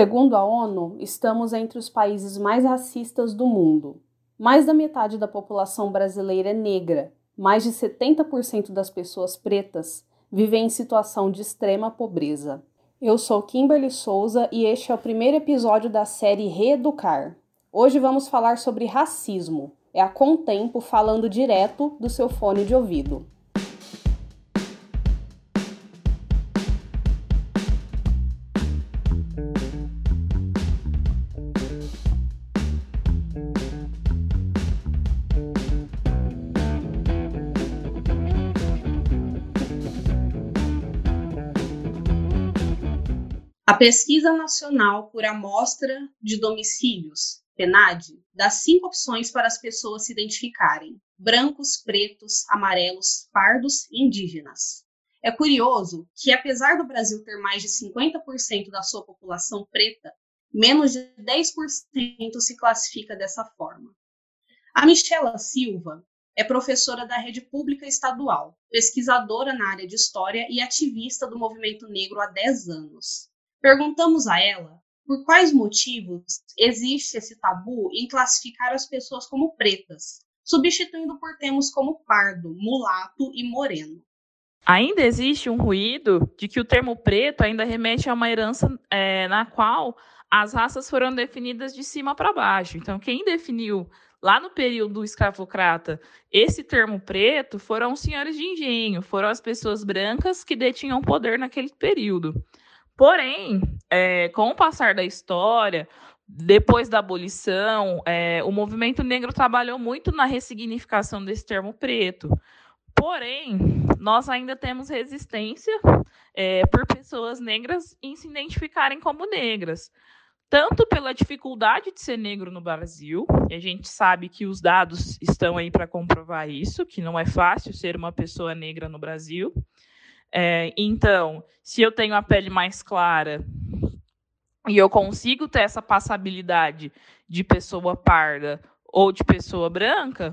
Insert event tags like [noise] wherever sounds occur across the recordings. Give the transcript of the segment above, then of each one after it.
Segundo a ONU, estamos entre os países mais racistas do mundo. Mais da metade da população brasileira é negra, mais de 70% das pessoas pretas vivem em situação de extrema pobreza. Eu sou Kimberly Souza e este é o primeiro episódio da série Reeducar. Hoje vamos falar sobre racismo. É a Contempo falando direto do seu fone de ouvido. Pesquisa Nacional por Amostra de Domicílios, PNAD, dá cinco opções para as pessoas se identificarem: brancos, pretos, amarelos, pardos e indígenas. É curioso que, apesar do Brasil ter mais de 50% da sua população preta, menos de 10% se classifica dessa forma. A Michela Silva é professora da rede pública estadual, pesquisadora na área de história e ativista do movimento negro há 10 anos. Perguntamos a ela por quais motivos existe esse tabu em classificar as pessoas como pretas, substituindo por termos como pardo, mulato e moreno. Ainda existe um ruído de que o termo preto ainda remete a uma herança é, na qual as raças foram definidas de cima para baixo. Então, quem definiu lá no período escravocrata esse termo preto foram os senhores de engenho, foram as pessoas brancas que detinham poder naquele período. Porém, é, com o passar da história, depois da abolição, é, o movimento negro trabalhou muito na ressignificação desse termo preto. Porém, nós ainda temos resistência é, por pessoas negras em se identificarem como negras. Tanto pela dificuldade de ser negro no Brasil, e a gente sabe que os dados estão aí para comprovar isso, que não é fácil ser uma pessoa negra no Brasil, é, então, se eu tenho a pele mais clara e eu consigo ter essa passabilidade de pessoa parda ou de pessoa branca,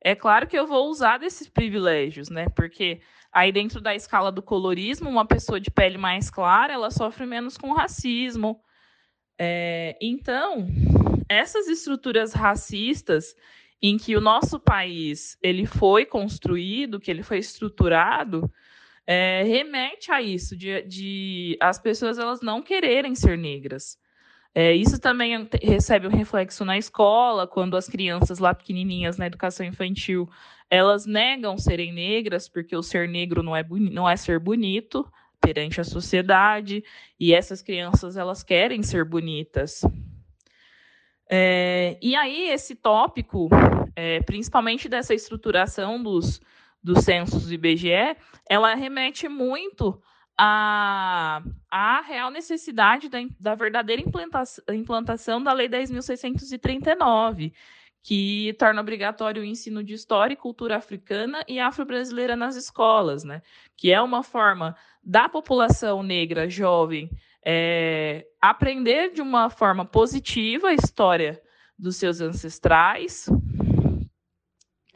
é claro que eu vou usar desses privilégios, né? Porque aí dentro da escala do colorismo, uma pessoa de pele mais clara, ela sofre menos com racismo. É, então, essas estruturas racistas em que o nosso país ele foi construído, que ele foi estruturado, é, remete a isso, de, de, as pessoas elas não quererem ser negras. É, isso também recebe um reflexo na escola, quando as crianças lá pequenininhas na educação infantil, elas negam serem negras, porque o ser negro não é, não é ser bonito perante a sociedade, e essas crianças elas querem ser bonitas. É, e aí esse tópico, é, principalmente dessa estruturação dos, dos censos do IBGE, ela remete muito à, à real necessidade da, da verdadeira implantação, implantação da Lei 10.639, que torna obrigatório o ensino de história e cultura africana e afro-brasileira nas escolas, né? que é uma forma da população negra jovem é, aprender de uma forma positiva a história dos seus ancestrais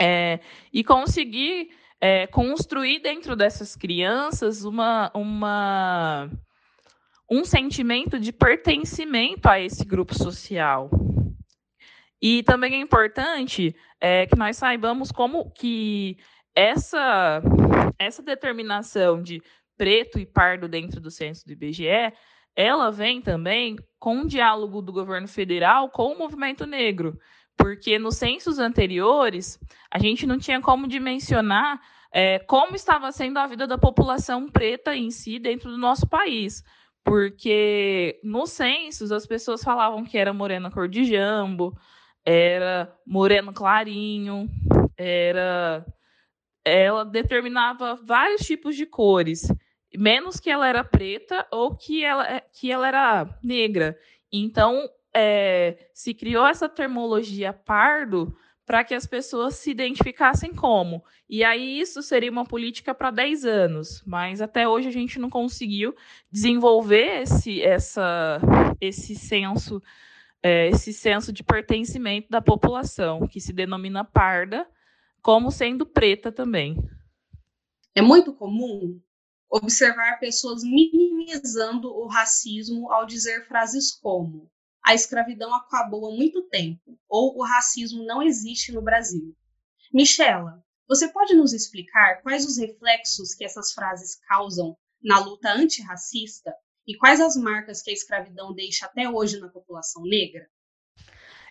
é, e conseguir é, construir dentro dessas crianças uma, uma, um sentimento de pertencimento a esse grupo social. E também é importante é, que nós saibamos como que essa, essa determinação de preto e pardo dentro do censo do IBGE, ela vem também com um diálogo do governo federal com o movimento negro porque nos censos anteriores a gente não tinha como dimensionar é, como estava sendo a vida da população preta em si dentro do nosso país. Porque nos censos as pessoas falavam que era morena cor de jambo, era moreno clarinho, era ela determinava vários tipos de cores, menos que ela era preta ou que ela, que ela era negra. Então, é, se criou essa termologia pardo para que as pessoas se identificassem como. E aí isso seria uma política para 10 anos, mas até hoje a gente não conseguiu desenvolver esse, essa, esse senso é, esse senso de pertencimento da população, que se denomina parda, como sendo preta também. É muito comum observar pessoas minimizando o racismo ao dizer frases como a escravidão acabou há muito tempo ou o racismo não existe no Brasil. Michela, você pode nos explicar quais os reflexos que essas frases causam na luta antirracista e quais as marcas que a escravidão deixa até hoje na população negra?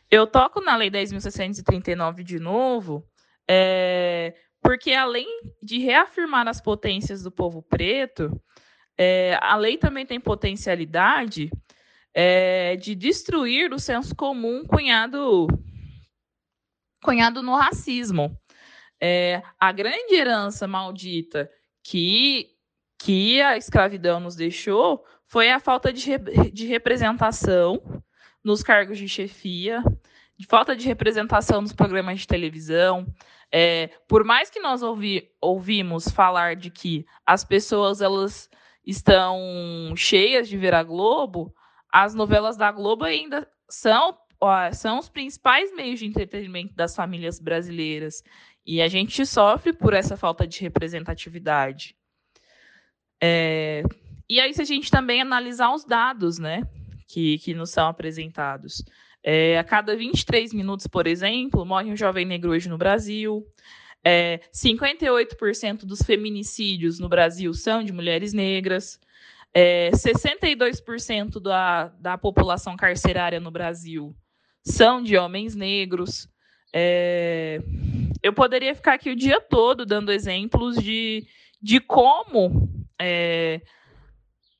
Eu toco na Lei 10.639 de novo, é, porque além de reafirmar as potências do povo preto, é, a lei também tem potencialidade é, de destruir o senso comum cunhado, cunhado no racismo. É, a grande herança maldita que, que a escravidão nos deixou foi a falta de, de representação nos cargos de chefia, de falta de representação nos programas de televisão. É, por mais que nós ouvi, ouvimos falar de que as pessoas elas estão cheias de ver a Globo, as novelas da Globo ainda são, ó, são os principais meios de entretenimento das famílias brasileiras. E a gente sofre por essa falta de representatividade. É, e aí, se a gente também analisar os dados, né? que, que nos são apresentados. É, a cada 23 minutos, por exemplo, morre um jovem negro hoje no Brasil. É, 58% dos feminicídios no Brasil são de mulheres negras. É, 62% da, da população carcerária no Brasil são de homens negros. É, eu poderia ficar aqui o dia todo dando exemplos de, de como é,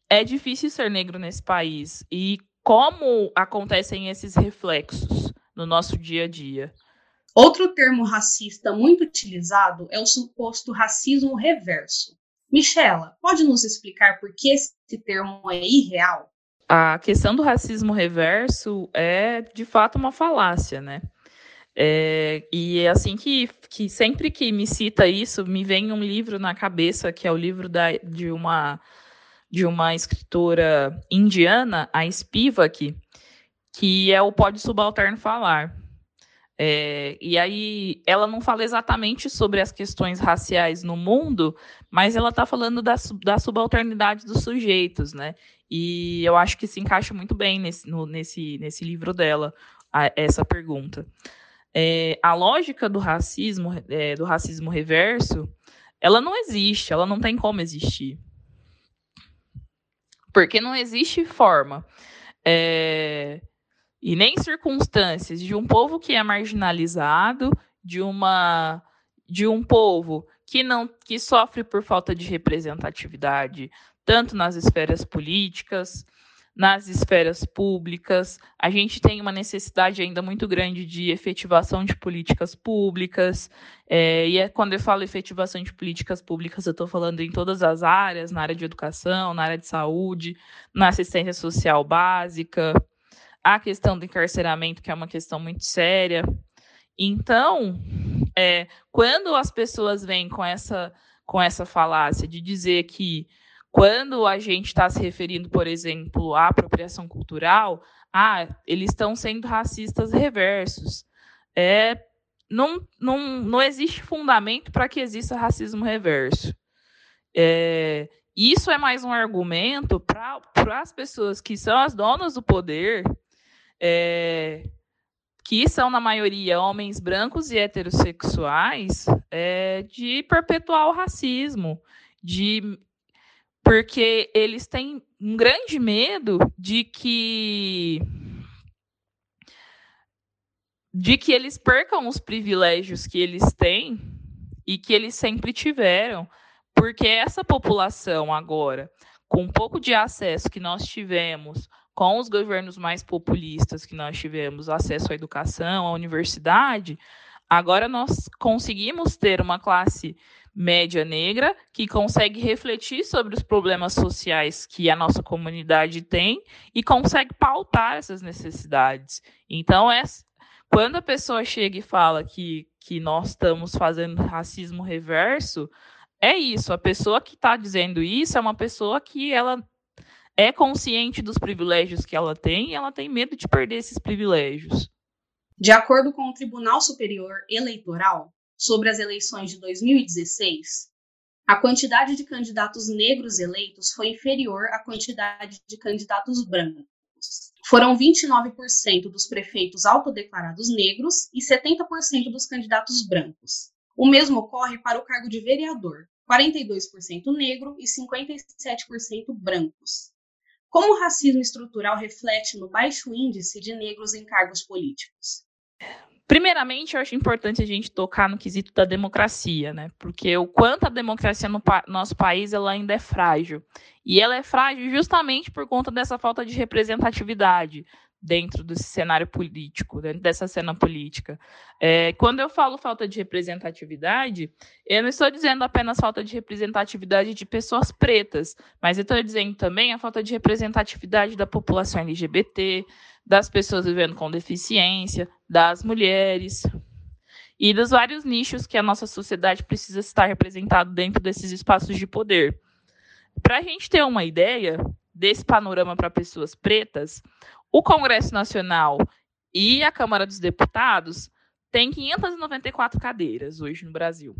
é difícil ser negro nesse país e como acontecem esses reflexos no nosso dia a dia. Outro termo racista muito utilizado é o suposto racismo reverso. Michela, pode nos explicar por que esse termo é irreal? A questão do racismo reverso é de fato uma falácia, né? É, e é assim que, que sempre que me cita isso, me vem um livro na cabeça, que é o livro da, de uma de uma escritora indiana, a Spivak, que é o Pode Subalterno Falar. É, e aí ela não fala exatamente sobre as questões raciais no mundo, mas ela está falando da, da subalternidade dos sujeitos, né? E eu acho que se encaixa muito bem nesse, no, nesse, nesse livro dela, a, essa pergunta. É, a lógica do racismo, é, do racismo reverso, ela não existe, ela não tem como existir. Porque não existe forma é, e nem circunstâncias de um povo que é marginalizado, de uma de um povo que não que sofre por falta de representatividade, tanto nas esferas políticas, nas esferas públicas. A gente tem uma necessidade ainda muito grande de efetivação de políticas públicas. É, e é, quando eu falo efetivação de políticas públicas, eu estou falando em todas as áreas, na área de educação, na área de saúde, na assistência social básica, a questão do encarceramento, que é uma questão muito séria. Então, é, quando as pessoas vêm com essa, com essa falácia de dizer que quando a gente está se referindo, por exemplo, à apropriação cultural, ah, eles estão sendo racistas reversos. É, não, não, não existe fundamento para que exista racismo reverso. É, isso é mais um argumento para as pessoas que são as donas do poder, é, que são, na maioria, homens brancos e heterossexuais, é, de perpetuar o racismo, de porque eles têm um grande medo de que de que eles percam os privilégios que eles têm e que eles sempre tiveram, porque essa população agora, com um pouco de acesso que nós tivemos com os governos mais populistas que nós tivemos, acesso à educação, à universidade, agora nós conseguimos ter uma classe média negra que consegue refletir sobre os problemas sociais que a nossa comunidade tem e consegue pautar essas necessidades. Então, é, quando a pessoa chega e fala que, que nós estamos fazendo racismo reverso, é isso. A pessoa que está dizendo isso é uma pessoa que ela é consciente dos privilégios que ela tem e ela tem medo de perder esses privilégios. De acordo com o Tribunal Superior Eleitoral, sobre as eleições de 2016, A quantidade de candidatos negros eleitos foi inferior à quantidade de candidatos brancos. Foram 29% dos prefeitos autodeclarados negros e 70% dos candidatos brancos. O mesmo ocorre para o cargo de vereador, 42% negro e 57% brancos. Como o racismo estrutural reflete no baixo índice de negros em cargos políticos? Primeiramente, eu acho importante a gente tocar no quesito da democracia, né? Porque o quanto a democracia no pa nosso país ela ainda é frágil. E ela é frágil justamente por conta dessa falta de representatividade dentro desse cenário político, dentro dessa cena política. É, quando eu falo falta de representatividade, eu não estou dizendo apenas falta de representatividade de pessoas pretas, mas eu estou dizendo também a falta de representatividade da população LGBT, das pessoas vivendo com deficiência, das mulheres e dos vários nichos que a nossa sociedade precisa estar representado dentro desses espaços de poder. Para a gente ter uma ideia desse panorama para pessoas pretas, o Congresso Nacional e a Câmara dos Deputados têm 594 cadeiras hoje no Brasil.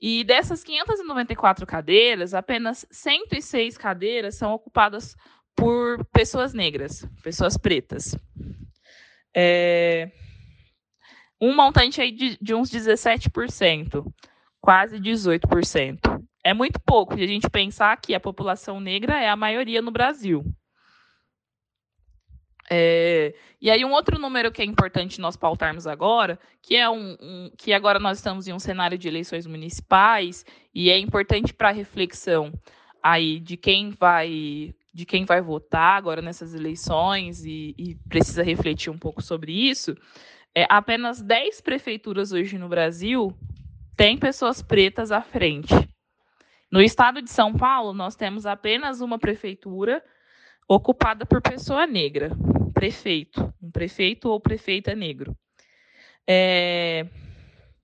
E dessas 594 cadeiras, apenas 106 cadeiras são ocupadas por pessoas negras, pessoas pretas. É, um montante aí de, de uns 17%, quase 18%. É muito pouco de a gente pensar que a população negra é a maioria no Brasil. É, e aí um outro número que é importante nós pautarmos agora, que é um, um, que agora nós estamos em um cenário de eleições municipais e é importante para a reflexão aí de quem vai de quem vai votar agora nessas eleições e, e precisa refletir um pouco sobre isso. É, apenas 10 prefeituras hoje no Brasil têm pessoas pretas à frente. No estado de São Paulo, nós temos apenas uma prefeitura ocupada por pessoa negra prefeito, um prefeito ou prefeita negro. É,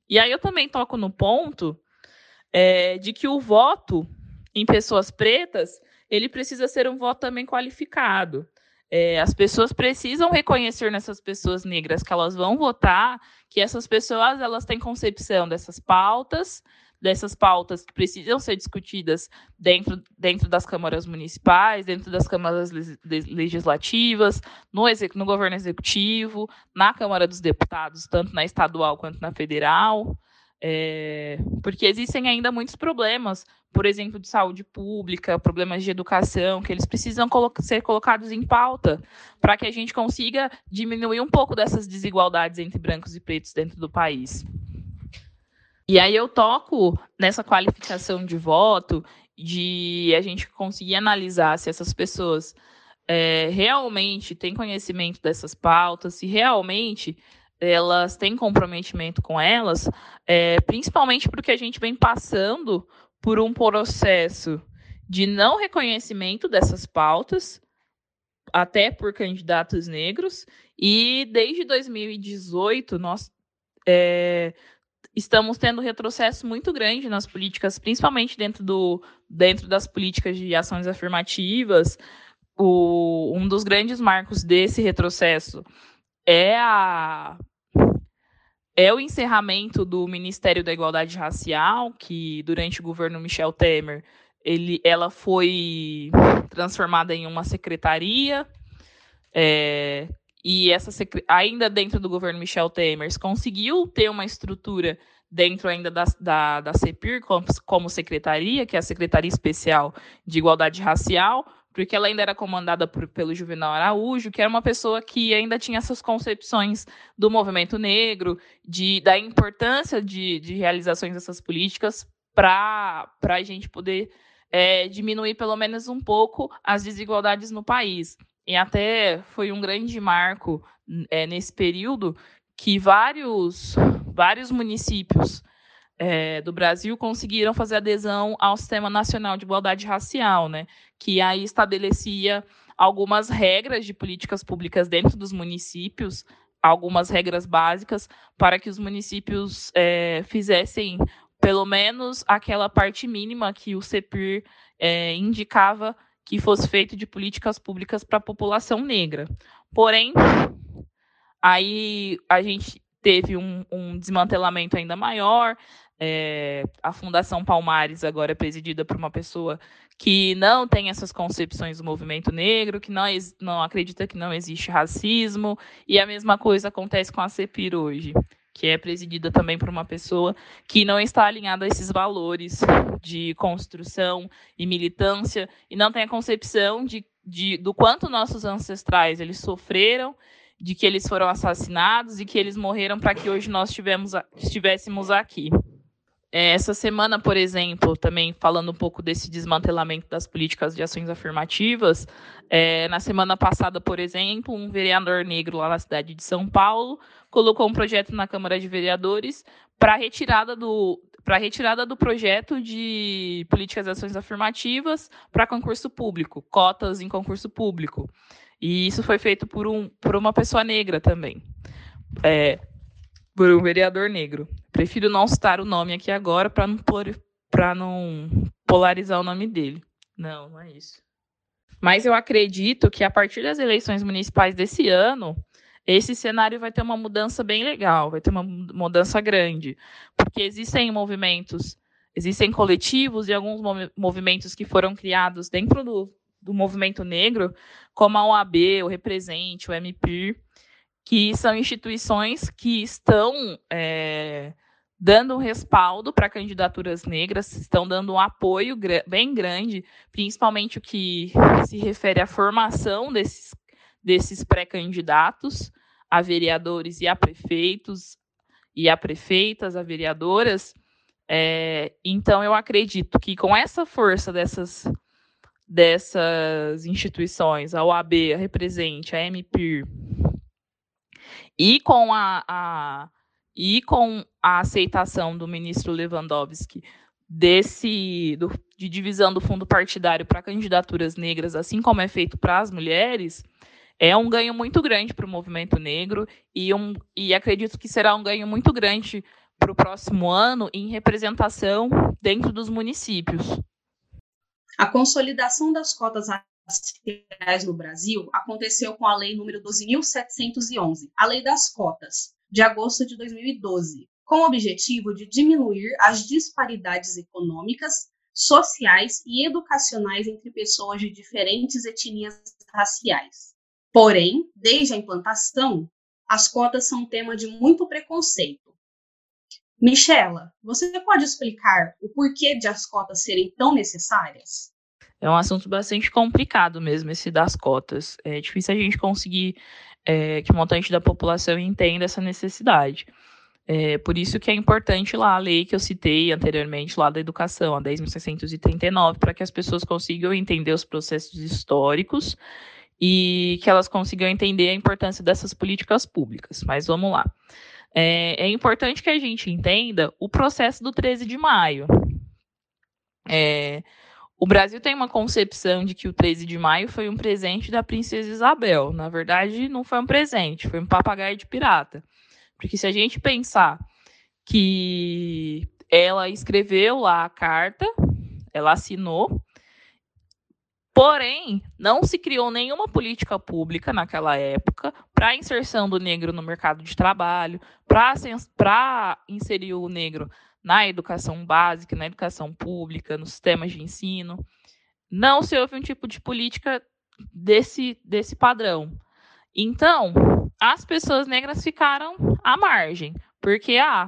e aí eu também toco no ponto é, de que o voto em pessoas pretas ele precisa ser um voto também qualificado. É, as pessoas precisam reconhecer nessas pessoas negras que elas vão votar, que essas pessoas elas têm concepção dessas pautas, dessas pautas que precisam ser discutidas dentro, dentro das câmaras municipais, dentro das câmaras legislativas, no, no governo executivo, na Câmara dos Deputados, tanto na estadual quanto na federal. É, porque existem ainda muitos problemas, por exemplo, de saúde pública, problemas de educação, que eles precisam colo ser colocados em pauta para que a gente consiga diminuir um pouco dessas desigualdades entre brancos e pretos dentro do país. E aí eu toco nessa qualificação de voto, de a gente conseguir analisar se essas pessoas é, realmente têm conhecimento dessas pautas, se realmente elas têm comprometimento com elas, é, principalmente porque a gente vem passando por um processo de não reconhecimento dessas pautas, até por candidatos negros, e desde 2018 nós é, estamos tendo retrocesso muito grande nas políticas, principalmente dentro, do, dentro das políticas de ações afirmativas. O, um dos grandes marcos desse retrocesso é a é o encerramento do Ministério da Igualdade Racial, que durante o governo Michel Temer, ele, ela foi transformada em uma secretaria é, e essa ainda dentro do governo Michel Temer conseguiu ter uma estrutura dentro ainda da, da, da CEPIR como, como secretaria, que é a Secretaria Especial de Igualdade Racial, porque ela ainda era comandada por, pelo Juvenal Araújo, que era uma pessoa que ainda tinha essas concepções do movimento negro, de, da importância de, de realizações dessas políticas para a gente poder é, diminuir pelo menos um pouco as desigualdades no país. E até foi um grande marco é, nesse período que vários, vários municípios é, do Brasil conseguiram fazer adesão ao Sistema Nacional de Igualdade Racial, né, que aí estabelecia algumas regras de políticas públicas dentro dos municípios, algumas regras básicas para que os municípios é, fizessem pelo menos aquela parte mínima que o CEPIR é, indicava que fosse feito de políticas públicas para a população negra. Porém, aí a gente teve um, um desmantelamento ainda maior, É, a Fundação Palmares agora é presidida por uma pessoa que não tem essas concepções do movimento negro, que não, não acredita que não existe racismo, e a mesma coisa acontece com a CEPIR hoje, que é presidida também por uma pessoa que não está alinhada a esses valores de construção e militância, e não tem a concepção de, de, do quanto nossos ancestrais eles sofreram de que eles foram assassinados e que eles morreram para que hoje nós tivemos, estivéssemos aqui. É, essa semana, por exemplo, também falando um pouco desse desmantelamento das políticas de ações afirmativas, é, na semana passada, por exemplo, um vereador negro lá na cidade de São Paulo colocou um projeto na Câmara de Vereadores para retirada do para retirada do projeto de políticas de ações afirmativas para concurso público, cotas em concurso público. E isso foi feito por, um, por uma pessoa negra também. É, por um vereador negro. Prefiro não citar o nome aqui agora para não, não polarizar o nome dele. Não, não é isso. Mas eu acredito que a partir das eleições municipais desse ano, esse cenário vai ter uma mudança bem legal, vai ter uma mudança grande. Porque existem movimentos, existem coletivos e alguns movimentos que foram criados dentro do, do movimento negro, como a OAB, o Represente, o MPIR, que são instituições que estão é, dando um respaldo para candidaturas negras, estão dando um apoio bem grande, principalmente o que se refere à formação desses, desses pré-candidatos a vereadores e a prefeitos, e a prefeitas, a vereadoras. É, então, eu acredito que com essa força dessas dessas instituições, a OAB, a Represente, a MPIR, e com a, a, e com a aceitação do ministro Lewandowski desse do, de divisão do fundo partidário para candidaturas negras, assim como é feito para as mulheres, é um ganho muito grande para o movimento negro e, um, e acredito que será um ganho muito grande para o próximo ano em representação dentro dos municípios. A consolidação das cotas raciais no Brasil aconteceu com a Lei número 12.711, a Lei das Cotas, de agosto de 2012, com o objetivo de diminuir as disparidades econômicas, sociais e educacionais entre pessoas de diferentes etnias raciais. Porém, desde a implantação, as cotas são tema de muito preconceito. Michela, você pode explicar o porquê de as cotas serem tão necessárias? É um assunto bastante complicado mesmo, esse das cotas. É difícil a gente conseguir é, que o montante da população entenda essa necessidade. É, por isso que é importante lá a lei que eu citei anteriormente, lá da educação, a 10.639, para que as pessoas consigam entender os processos históricos e que elas consigam entender a importância dessas políticas públicas. Mas vamos lá é, é importante que a gente entenda o processo do 13 de maio. É, o Brasil tem uma concepção de que o 13 de maio foi um presente da princesa Isabel. Na verdade, não foi um presente, foi um papagaio de pirata. Porque se a gente pensar que ela escreveu lá a carta, ela assinou, Porém, não se criou nenhuma política pública naquela época para a inserção do negro no mercado de trabalho, para inserir o negro na educação básica, na educação pública, nos sistemas de ensino. Não se houve um tipo de política desse, desse padrão. Então, as pessoas negras ficaram à margem, porque a,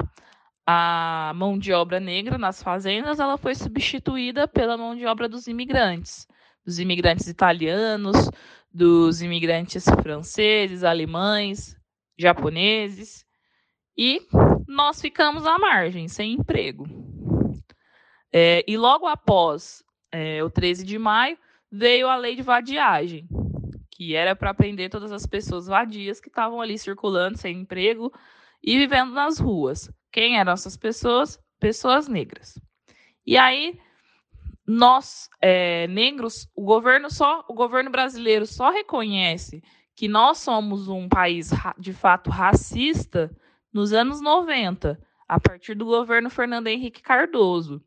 a mão de obra negra nas fazendas ela foi substituída pela mão de obra dos imigrantes dos imigrantes italianos, dos imigrantes franceses, alemães, japoneses, e nós ficamos à margem, sem emprego. É, e logo após é, o 13 de maio, veio a lei de vadiagem, que era para prender todas as pessoas vadias que estavam ali circulando sem emprego e vivendo nas ruas. Quem eram essas pessoas? Pessoas negras. E aí nós é, negros, o governo só, o governo brasileiro só reconhece que nós somos um país de fato racista nos anos 90, a partir do governo Fernando Henrique Cardoso.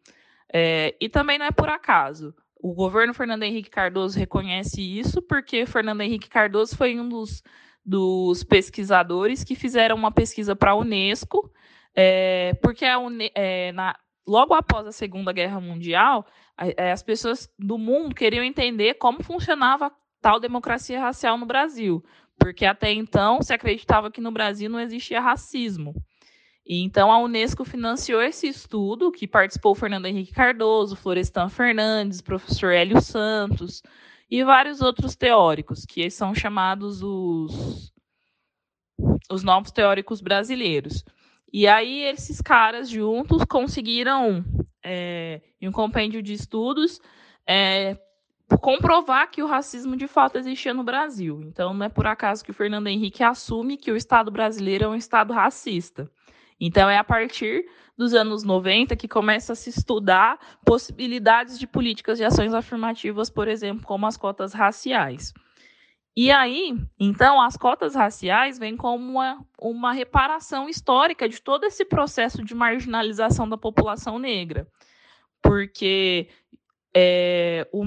É, e também não é por acaso. O governo Fernando Henrique Cardoso reconhece isso porque Fernando Henrique Cardoso foi um dos, dos pesquisadores que fizeram uma pesquisa para a Unesco é, porque a, é, na, logo após a Segunda Guerra Mundial, é, as pessoas do mundo queriam entender como funcionava tal democracia racial no Brasil, porque até então se acreditava que no Brasil não existia racismo. E então a Unesco financiou esse estudo, que participou Fernando Henrique Cardoso, Florestan Fernandes, professor Hélio Santos e vários outros teóricos, que são chamados os, os novos teóricos brasileiros. E aí esses caras juntos conseguiram, é, em um compêndio de estudos, é, comprovar que o racismo de fato existia no Brasil. Então não é por acaso que o Fernando Henrique assume que o Estado brasileiro é um Estado racista. Então é a partir dos anos 90 que começa a se estudar possibilidades de políticas de ações afirmativas, por exemplo, como as cotas raciais. E aí, então, as cotas raciais vêm como uma, uma reparação histórica de todo esse processo de marginalização da população negra. Porque é, o,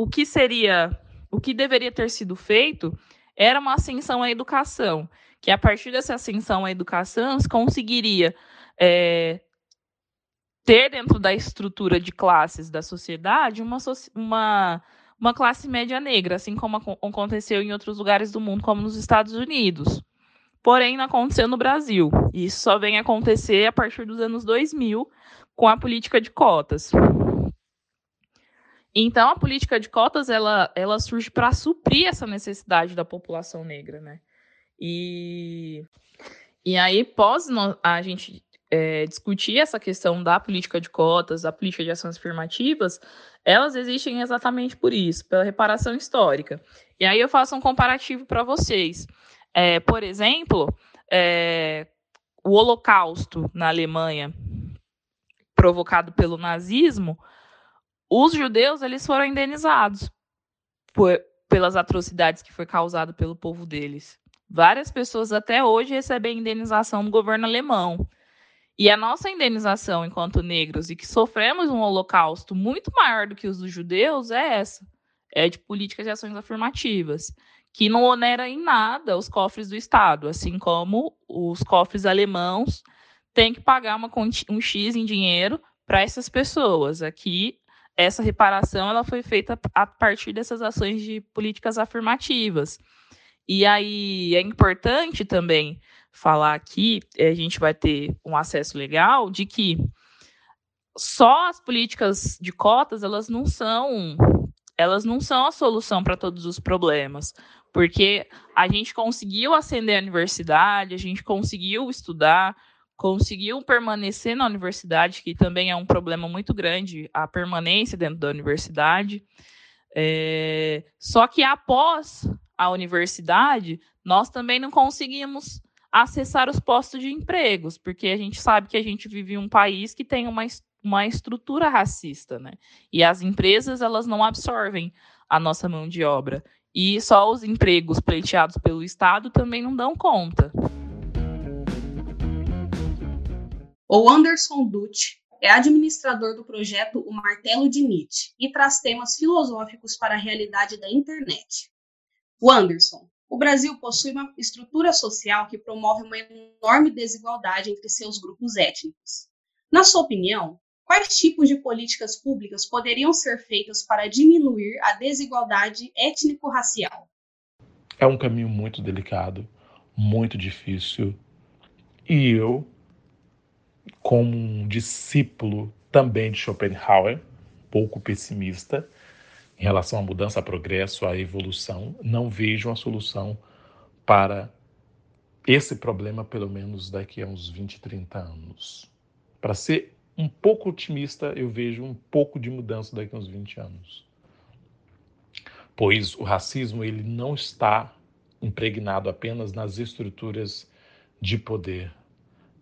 o que seria, o que deveria ter sido feito era uma ascensão à educação, que a partir dessa ascensão à educação se conseguiria é, ter dentro da estrutura de classes da sociedade uma, uma uma classe média negra, assim como aconteceu em outros lugares do mundo, como nos Estados Unidos. Porém, não aconteceu no Brasil. Isso só vem acontecer a partir dos anos 2000, com a política de cotas. Então, a política de cotas ela, ela surge para suprir essa necessidade da população negra, né? E, e aí, pós a gente é, discutir essa questão da política de cotas, da política de ações afirmativas, elas existem exatamente por isso, pela reparação histórica. E aí eu faço um comparativo para vocês. É, por exemplo, é, o Holocausto na Alemanha, provocado pelo nazismo, os judeus eles foram indenizados por, pelas atrocidades que foi causado pelo povo deles. Várias pessoas até hoje recebem indenização do governo alemão. E a nossa indenização enquanto negros e que sofremos um holocausto muito maior do que os dos judeus é essa: é de políticas de ações afirmativas, que não onera em nada os cofres do Estado, assim como os cofres alemãos têm que pagar uma, um X em dinheiro para essas pessoas. Aqui, essa reparação ela foi feita a partir dessas ações de políticas afirmativas. E aí é importante também falar aqui, eh, a gente vai ter um acesso legal de que só as políticas de cotas, elas não são elas não são a solução para todos os problemas, porque a gente conseguiu ascender a universidade, a gente conseguiu estudar, conseguiu permanecer na universidade, que também é um problema muito grande, a permanência dentro da universidade. É, só que após a universidade, nós também não conseguimos acessar os postos de empregos, porque a gente sabe que a gente vive em um país que tem uma, uma estrutura racista, né? E as empresas, elas não absorvem a nossa mão de obra. E só os empregos pleiteados pelo Estado também não dão conta. O Anderson Dutti é administrador do projeto O Martelo de Nietzsche e traz temas filosóficos para a realidade da internet. O Anderson, o Brasil possui uma estrutura social que promove uma enorme desigualdade entre seus grupos étnicos. Na sua opinião, quais tipos de políticas públicas poderiam ser feitas para diminuir a desigualdade étnico-racial? É um caminho muito delicado, muito difícil. E eu, como um discípulo também de Schopenhauer, pouco pessimista, em relação à mudança, a progresso, à evolução, não vejo uma solução para esse problema, pelo menos daqui a uns 20, 30 anos. Para ser um pouco otimista, eu vejo um pouco de mudança daqui a uns 20 anos. Pois o racismo ele não está impregnado apenas nas estruturas de poder,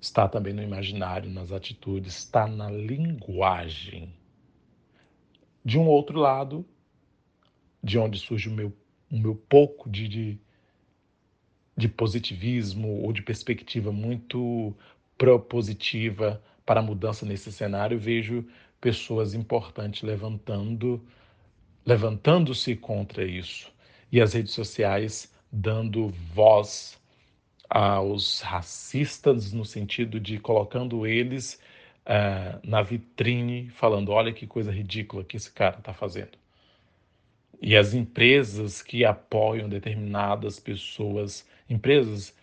está também no imaginário, nas atitudes, está na linguagem. De um outro lado, de onde surge o meu, o meu pouco de, de, de positivismo ou de perspectiva muito propositiva para a mudança nesse cenário, vejo pessoas importantes levantando levantando-se contra isso e as redes sociais dando voz aos racistas, no sentido de colocando eles uh, na vitrine, falando: olha que coisa ridícula que esse cara está fazendo. E as empresas que apoiam determinadas pessoas, empresas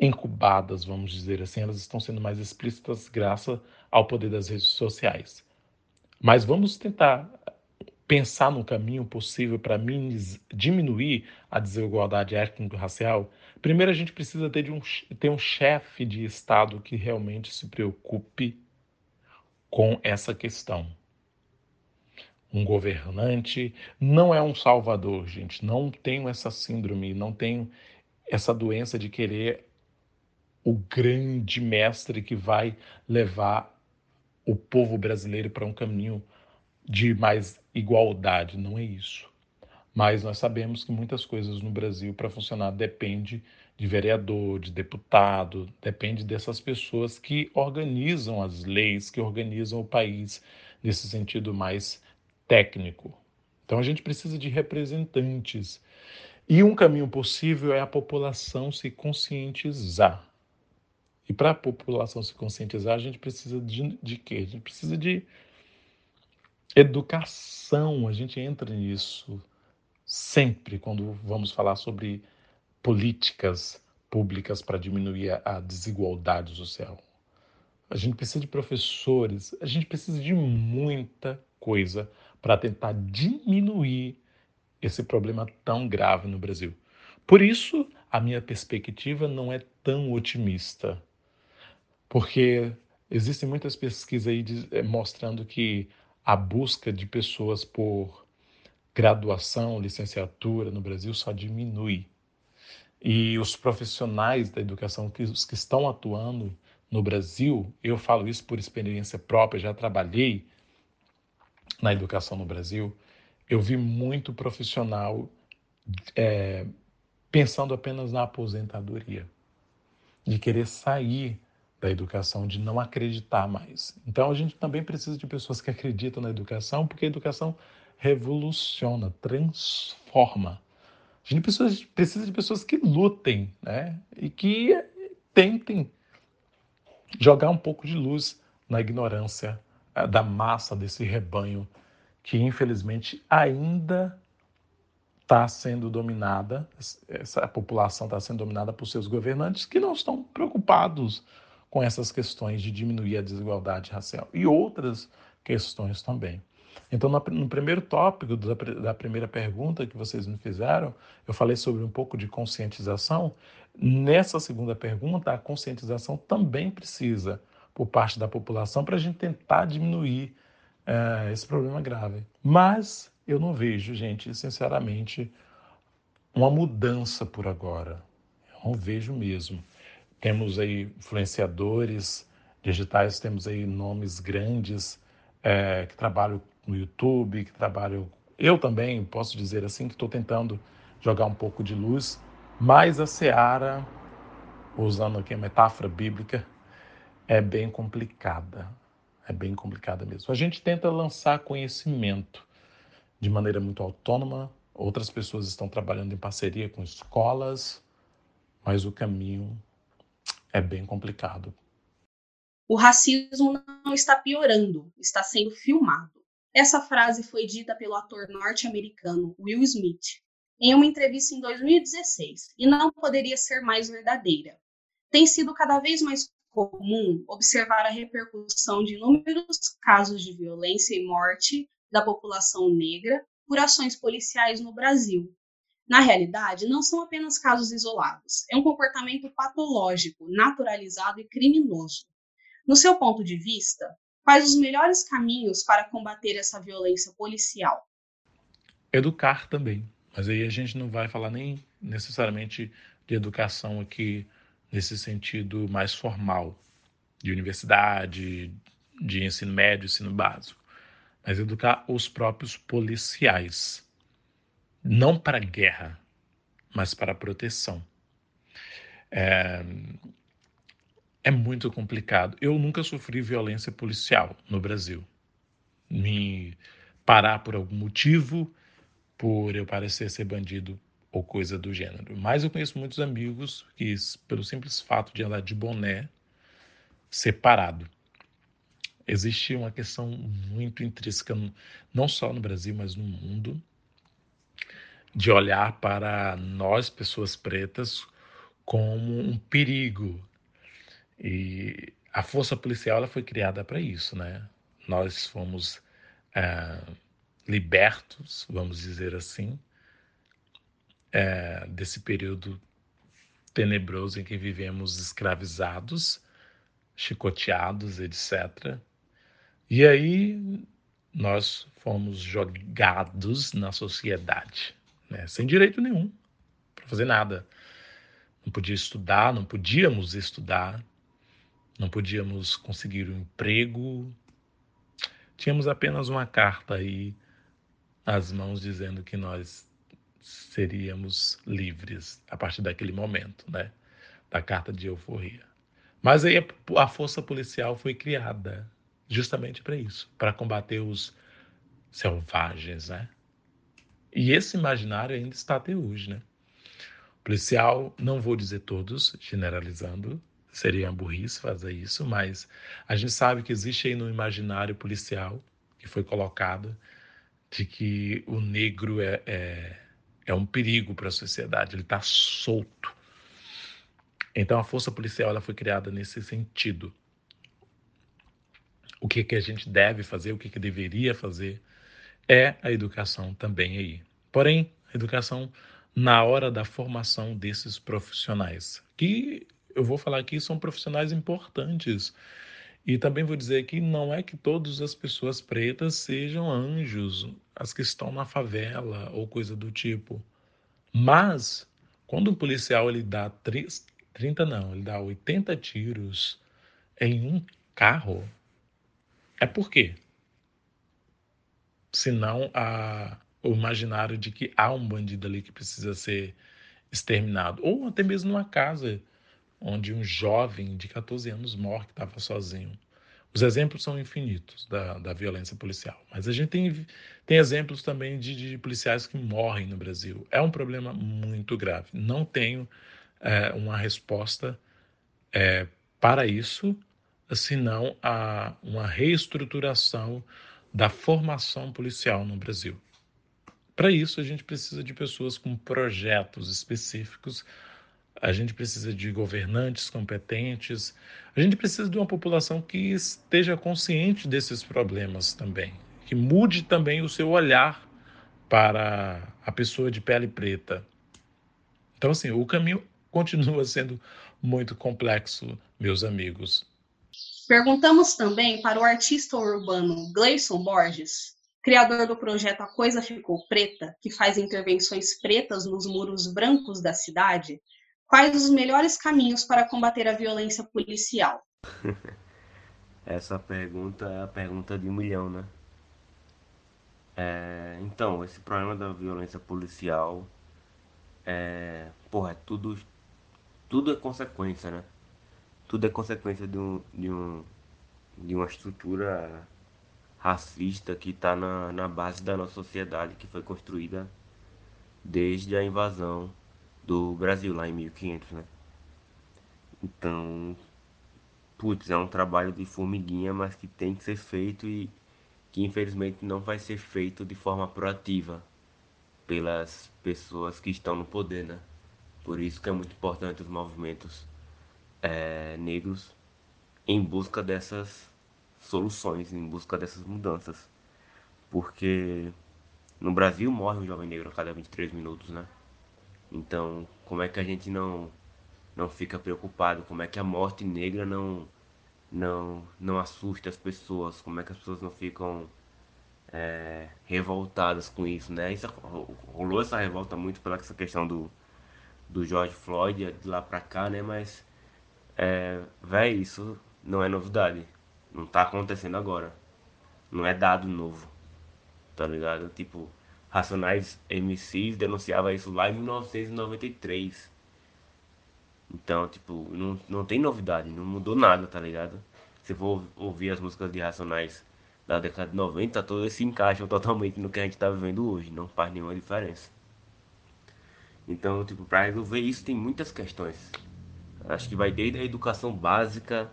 incubadas, vamos dizer assim, elas estão sendo mais explícitas graças ao poder das redes sociais. Mas vamos tentar pensar no caminho possível para diminuir a desigualdade étnico-racial. Primeiro, a gente precisa ter, um, ter um chefe de Estado que realmente se preocupe com essa questão. Um governante não é um salvador, gente. Não tenho essa síndrome, não tenho essa doença de querer o grande mestre que vai levar o povo brasileiro para um caminho de mais igualdade. Não é isso. Mas nós sabemos que muitas coisas no Brasil, para funcionar, depende de vereador, de deputado, depende dessas pessoas que organizam as leis, que organizam o país nesse sentido mais técnico. Então a gente precisa de representantes. E um caminho possível é a população se conscientizar. E para a população se conscientizar, a gente precisa de, de quê? A gente precisa de educação. A gente entra nisso sempre quando vamos falar sobre políticas públicas para diminuir a desigualdade social. A gente precisa de professores, a gente precisa de muita coisa para tentar diminuir esse problema tão grave no Brasil. Por isso, a minha perspectiva não é tão otimista, porque existem muitas pesquisas aí eh, mostrando que a busca de pessoas por graduação, licenciatura no Brasil só diminui. E os profissionais da educação, que, que estão atuando no Brasil, eu falo isso por experiência própria, já trabalhei na educação no Brasil, eu vi muito profissional é, pensando apenas na aposentadoria, de querer sair da educação, de não acreditar mais. Então a gente também precisa de pessoas que acreditam na educação, porque a educação revoluciona, transforma. A gente precisa, precisa de pessoas que lutem, né? E que tentem jogar um pouco de luz na ignorância eh, da massa desse rebanho que infelizmente ainda está sendo dominada, essa população está sendo dominada por seus governantes que não estão preocupados com essas questões de diminuir a desigualdade racial e outras questões também. Então, no primeiro tópico da primeira pergunta que vocês me fizeram, eu falei sobre um pouco de conscientização. Nessa segunda pergunta, a conscientização também precisa por parte da população para a gente tentar diminuir é, esse problema grave. Mas eu não vejo, gente, sinceramente, uma mudança por agora. Eu não vejo mesmo. Temos aí influenciadores digitais, temos aí nomes grandes é, que trabalham no YouTube, que trabalham. Eu também posso dizer assim que estou tentando jogar um pouco de luz, mas a seara, usando aqui a metáfora bíblica, é bem complicada. É bem complicada mesmo. A gente tenta lançar conhecimento de maneira muito autônoma, outras pessoas estão trabalhando em parceria com escolas, mas o caminho é bem complicado. O racismo não está piorando, está sendo filmado. Essa frase foi dita pelo ator norte-americano Will Smith em uma entrevista em 2016 e não poderia ser mais verdadeira. Tem sido cada vez mais comum observar a repercussão de inúmeros casos de violência e morte da população negra por ações policiais no Brasil, na realidade, não são apenas casos isolados, é um comportamento patológico, naturalizado e criminoso. No seu ponto de vista, quais os melhores caminhos para combater essa violência policial? Educar também. Mas aí a gente não vai falar nem necessariamente de educação aqui nesse sentido mais formal, de universidade, de ensino médio, ensino básico, mas educar os próprios policiais não para guerra, mas para proteção. É, é muito complicado. Eu nunca sofri violência policial no Brasil. Me parar por algum motivo, por eu parecer ser bandido, ou coisa do gênero. Mas eu conheço muitos amigos que, pelo simples fato de andar de boné separado, existe uma questão muito intrínseca, não só no Brasil, mas no mundo, de olhar para nós, pessoas pretas, como um perigo. E a força policial ela foi criada para isso, né? Nós fomos é, libertos, vamos dizer assim, é, desse período tenebroso em que vivemos escravizados, chicoteados, etc. E aí nós fomos jogados na sociedade, né? sem direito nenhum para fazer nada. Não podia estudar, não podíamos estudar, não podíamos conseguir um emprego. Tínhamos apenas uma carta aí às mãos dizendo que nós seríamos livres a partir daquele momento, né? Da carta de euforia. Mas aí a força policial foi criada justamente para isso, para combater os selvagens, né? E esse imaginário ainda está até hoje, né? Policial, não vou dizer todos, generalizando, seria burrice fazer isso, mas a gente sabe que existe aí no imaginário policial que foi colocado de que o negro é, é, é um perigo para a sociedade, ele está solto. Então a força policial ela foi criada nesse sentido. O que, que a gente deve fazer, o que, que deveria fazer, é a educação também aí. Porém, a educação na hora da formação desses profissionais, que eu vou falar aqui são profissionais importantes. E também vou dizer que não é que todas as pessoas pretas sejam anjos, as que estão na favela ou coisa do tipo. Mas quando um policial ele dá 30 não, ele dá 80 tiros em um carro, é por quê? Senão a, o imaginário de que há um bandido ali que precisa ser exterminado. Ou até mesmo numa casa onde um jovem de 14 anos morre que estava sozinho. Os exemplos são infinitos da, da violência policial, mas a gente tem, tem exemplos também de, de policiais que morrem no Brasil. É um problema muito grave. Não tenho é, uma resposta é, para isso, senão a, uma reestruturação da formação policial no Brasil. Para isso, a gente precisa de pessoas com projetos específicos a gente precisa de governantes competentes, a gente precisa de uma população que esteja consciente desses problemas também, que mude também o seu olhar para a pessoa de pele preta. Então, assim, o caminho continua sendo muito complexo, meus amigos. Perguntamos também para o artista urbano Gleison Borges, criador do projeto A Coisa Ficou Preta, que faz intervenções pretas nos muros brancos da cidade, Quais os melhores caminhos para combater a violência policial? [laughs] Essa pergunta é a pergunta de um milhão, né? É, então, esse problema da violência policial é. Porra, é tudo. Tudo é consequência, né? Tudo é consequência de, um, de, um, de uma estrutura racista que está na, na base da nossa sociedade, que foi construída desde a invasão do Brasil, lá em 1500, né? Então, putz, é um trabalho de formiguinha, mas que tem que ser feito e que infelizmente não vai ser feito de forma proativa pelas pessoas que estão no poder, né? Por isso que é muito importante os movimentos é, negros em busca dessas soluções, em busca dessas mudanças. Porque no Brasil morre um jovem negro a cada 23 minutos, né? Então, como é que a gente não não fica preocupado? Como é que a morte negra não não não assusta as pessoas? Como é que as pessoas não ficam é, revoltadas com isso, né? Isso rolou essa revolta muito pela essa questão do do George Floyd de lá pra cá, né? Mas é, véi, isso não é novidade. Não tá acontecendo agora. Não é dado novo. Tá ligado? Tipo, Racionais MCs denunciava isso lá em 1993. Então, tipo, não, não tem novidade, não mudou nada, tá ligado? Se for ouvir as músicas de Racionais da década de 90, todas se encaixam totalmente no que a gente tá vivendo hoje, não faz nenhuma diferença. Então, tipo, para resolver isso tem muitas questões. Acho que vai desde a educação básica,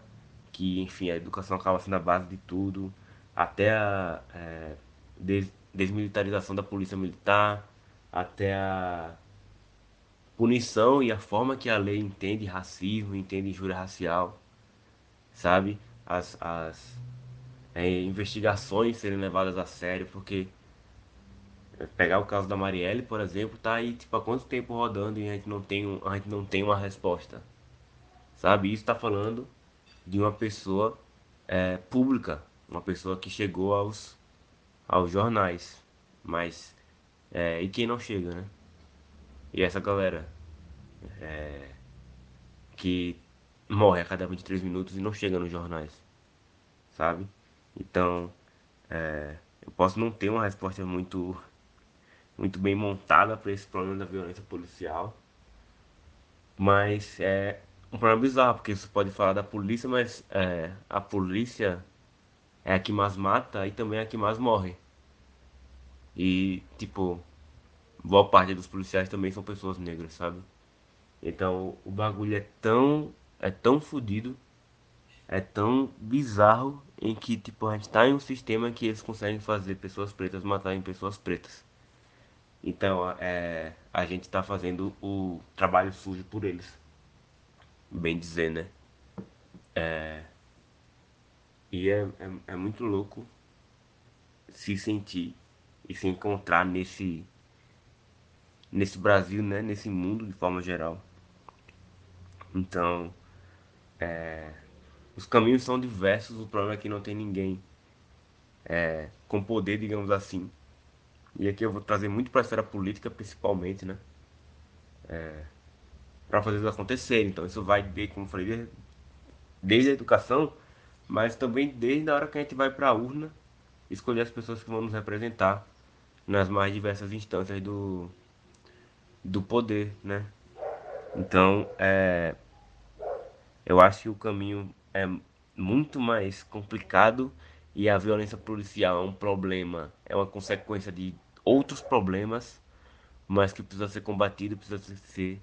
que, enfim, a educação acaba sendo a base de tudo, até a é, des desmilitarização da polícia militar, até a punição e a forma que a lei entende racismo, entende injúria racial, sabe? As, as é, investigações serem levadas a sério, porque pegar o caso da Marielle, por exemplo, tá aí tipo há quanto tempo rodando e a gente não tem, a gente não tem uma resposta. Sabe? Isso está falando de uma pessoa é, pública, uma pessoa que chegou aos, aos jornais. Mas é, e quem não chega, né? E essa galera é, que morre a cada 23 minutos e não chega nos jornais, sabe? Então, é, eu posso não ter uma resposta muito, muito bem montada para esse problema da violência policial, mas é um problema bizarro, porque você pode falar da polícia, mas é, a polícia é a que mais mata e também é a que mais morre. E, tipo, boa parte dos policiais também são pessoas negras, sabe? Então, o bagulho é tão, é tão fodido, é tão bizarro em que tipo a gente está em um sistema que eles conseguem fazer pessoas pretas matarem pessoas pretas. Então é, a gente está fazendo o trabalho sujo por eles, bem dizer, né? É, e é, é, é muito louco se sentir e se encontrar nesse nesse Brasil, né? Nesse mundo de forma geral. Então, é, os caminhos são diversos, o problema é que não tem ninguém é, com poder, digamos assim. E aqui eu vou trazer muito para a esfera política, principalmente, né? É, para fazer isso acontecer. Então, isso vai, de, como falei, desde, desde a educação, mas também desde a hora que a gente vai para a urna escolher as pessoas que vão nos representar nas mais diversas instâncias do, do poder, né? Então, é, eu acho que o caminho é muito mais complicado e a violência policial é um problema, é uma consequência de outros problemas, mas que precisa ser combatido, precisa ser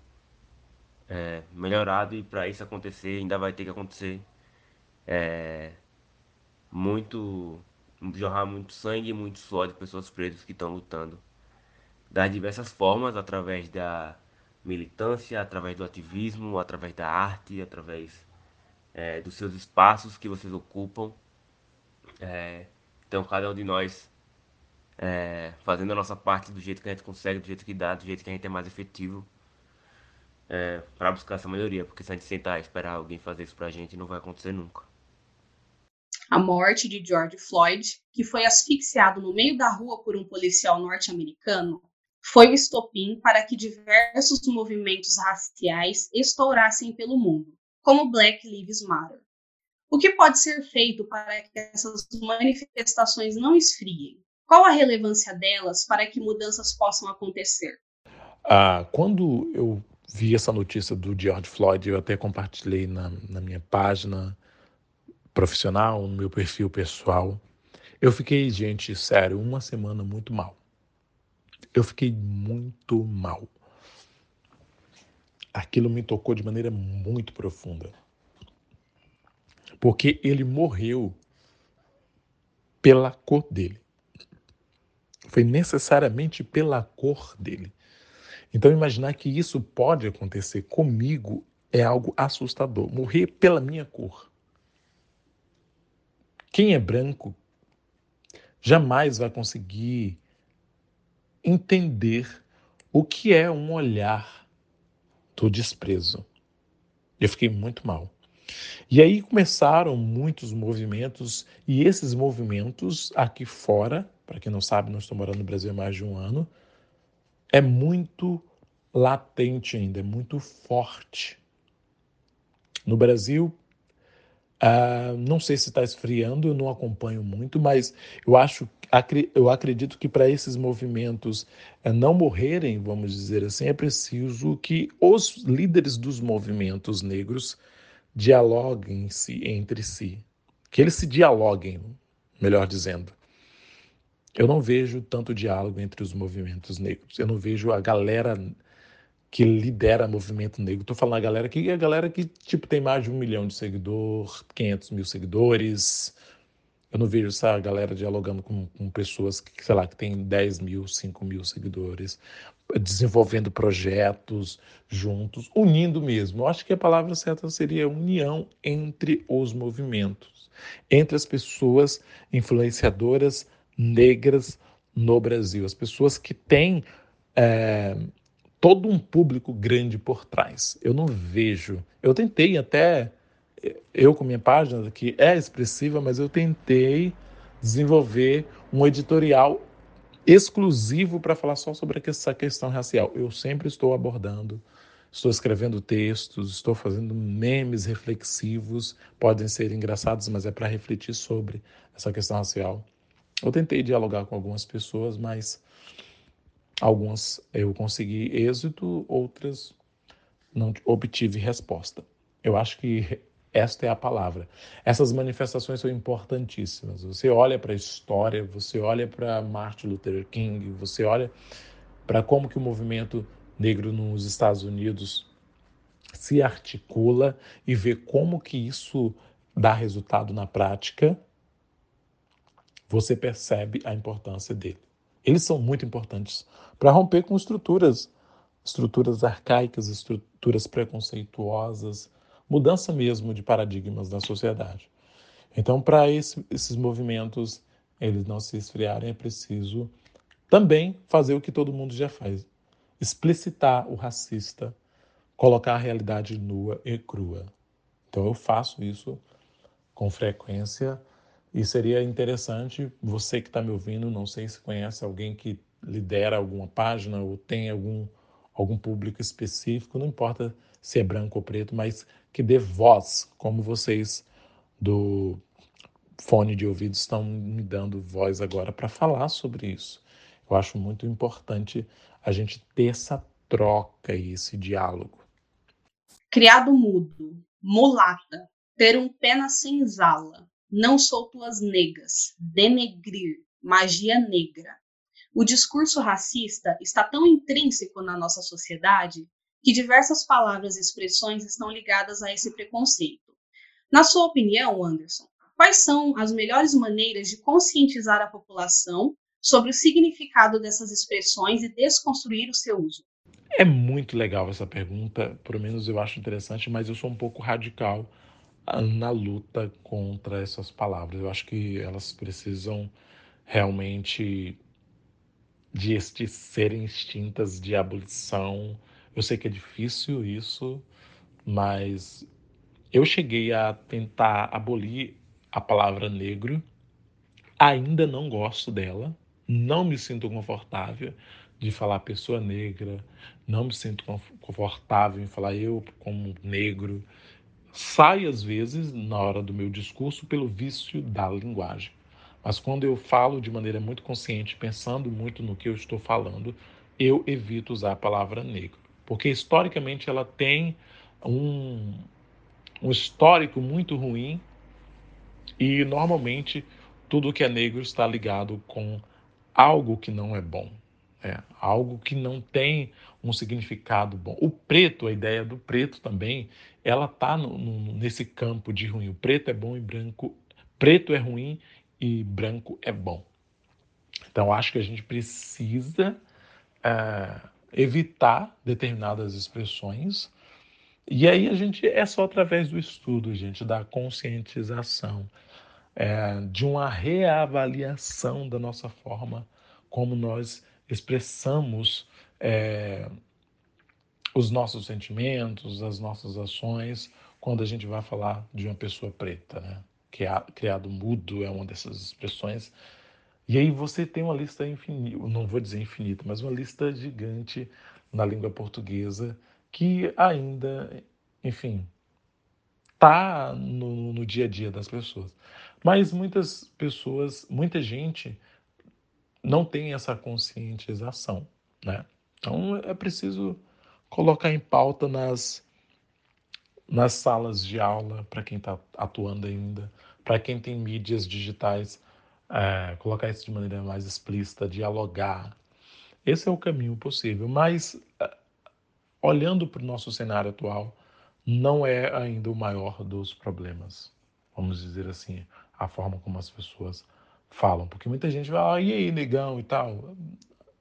é, melhorado e para isso acontecer ainda vai ter que acontecer. É, muito jorrar muito sangue e muito suor de pessoas pretas que estão lutando. Das diversas formas através da militância através do ativismo através da arte através é, dos seus espaços que vocês ocupam. É, então, cada um de nós é, fazendo a nossa parte do jeito que a gente consegue, do jeito que dá, do jeito que a gente é mais efetivo é, para buscar essa melhoria. Porque se a gente sentar e esperar alguém fazer isso pra gente, não vai acontecer nunca. A morte de George Floyd, que foi asfixiado no meio da rua por um policial norte-americano, foi o estopim para que diversos movimentos raciais estourassem pelo mundo como Black Lives Matter. O que pode ser feito para que essas manifestações não esfriem? Qual a relevância delas para que mudanças possam acontecer? Ah, quando eu vi essa notícia do George Floyd, eu até compartilhei na, na minha página profissional, no meu perfil pessoal. Eu fiquei, gente, sério, uma semana muito mal. Eu fiquei muito mal aquilo me tocou de maneira muito profunda. Porque ele morreu pela cor dele. Foi necessariamente pela cor dele. Então, imaginar que isso pode acontecer comigo é algo assustador. Morrer pela minha cor. Quem é branco jamais vai conseguir entender o que é um olhar do desprezo. Eu fiquei muito mal. E aí começaram muitos movimentos, e esses movimentos aqui fora, para quem não sabe, nós estamos morando no Brasil há mais de um ano, é muito latente ainda, é muito forte. No Brasil, uh, não sei se está esfriando, eu não acompanho muito, mas eu acho eu acredito que para esses movimentos eh, não morrerem, vamos dizer assim, é preciso que os líderes dos movimentos negros dialoguem -se entre si, que eles se dialoguem, melhor dizendo. Eu não vejo tanto diálogo entre os movimentos negros. Eu não vejo a galera que lidera movimento negro. Estou falando a galera que a galera que tipo tem mais de um milhão de seguidores, 500 mil seguidores. Eu não vejo essa galera dialogando com, com pessoas que, sei lá, que tem 10 mil, 5 mil seguidores, desenvolvendo projetos juntos, unindo mesmo. Eu acho que a palavra certa seria união entre os movimentos, entre as pessoas influenciadoras negras no Brasil, as pessoas que têm é, todo um público grande por trás. Eu não vejo. Eu tentei até, eu com minha página, que é expressiva, mas eu tentei desenvolver um editorial exclusivo para falar só sobre essa questão racial. Eu sempre estou abordando, estou escrevendo textos, estou fazendo memes reflexivos, podem ser engraçados, mas é para refletir sobre essa questão racial. Eu tentei dialogar com algumas pessoas, mas Algumas eu consegui êxito, outras não obtive resposta. Eu acho que esta é a palavra. Essas manifestações são importantíssimas. Você olha para a história, você olha para Martin Luther King, você olha para como que o movimento negro nos Estados Unidos se articula e vê como que isso dá resultado na prática, você percebe a importância dele. Eles são muito importantes para romper com estruturas, estruturas arcaicas, estruturas preconceituosas, mudança mesmo de paradigmas na sociedade. Então, para esse, esses movimentos eles não se esfriarem, é preciso também fazer o que todo mundo já faz: explicitar o racista, colocar a realidade nua e crua. Então, eu faço isso com frequência e seria interessante, você que está me ouvindo, não sei se conhece alguém que lidera alguma página ou tem algum, algum público específico, não importa se é branco ou preto, mas que dê voz, como vocês do fone de ouvido estão me dando voz agora para falar sobre isso. Eu acho muito importante a gente ter essa troca e esse diálogo. Criado mudo, mulata, ter um pé na senzala, não sou tuas negas, denegrir, magia negra. O discurso racista está tão intrínseco na nossa sociedade que diversas palavras e expressões estão ligadas a esse preconceito. Na sua opinião, Anderson, quais são as melhores maneiras de conscientizar a população sobre o significado dessas expressões e desconstruir o seu uso? É muito legal essa pergunta, pelo menos eu acho interessante, mas eu sou um pouco radical na luta contra essas palavras. Eu acho que elas precisam realmente de, de serem extintas de abolição. Eu sei que é difícil isso, mas eu cheguei a tentar abolir a palavra negro. Ainda não gosto dela, não me sinto confortável de falar pessoa negra, não me sinto confortável em falar eu como negro sai às vezes na hora do meu discurso pelo vício da linguagem. Mas quando eu falo de maneira muito consciente, pensando muito no que eu estou falando, eu evito usar a palavra negro, porque historicamente ela tem um, um histórico muito ruim e normalmente tudo que é negro está ligado com algo que não é bom, é, algo que não tem um significado bom. O preto, a ideia do preto também, ela está nesse campo de ruim. O preto é bom e branco. Preto é ruim e branco é bom. Então, acho que a gente precisa é, evitar determinadas expressões. E aí a gente é só através do estudo, gente, da conscientização, é, de uma reavaliação da nossa forma como nós expressamos é, os nossos sentimentos, as nossas ações, quando a gente vai falar de uma pessoa preta, né? Criado mudo é uma dessas expressões. E aí você tem uma lista infinita, não vou dizer infinita, mas uma lista gigante na língua portuguesa que ainda, enfim, tá no, no dia a dia das pessoas. Mas muitas pessoas, muita gente não tem essa conscientização, né? Então é preciso colocar em pauta nas, nas salas de aula, para quem está atuando ainda, para quem tem mídias digitais, é, colocar isso de maneira mais explícita, dialogar. Esse é o caminho possível. Mas é, olhando para o nosso cenário atual, não é ainda o maior dos problemas. Vamos dizer assim, a forma como as pessoas falam. Porque muita gente vai, ah, e aí, negão e tal.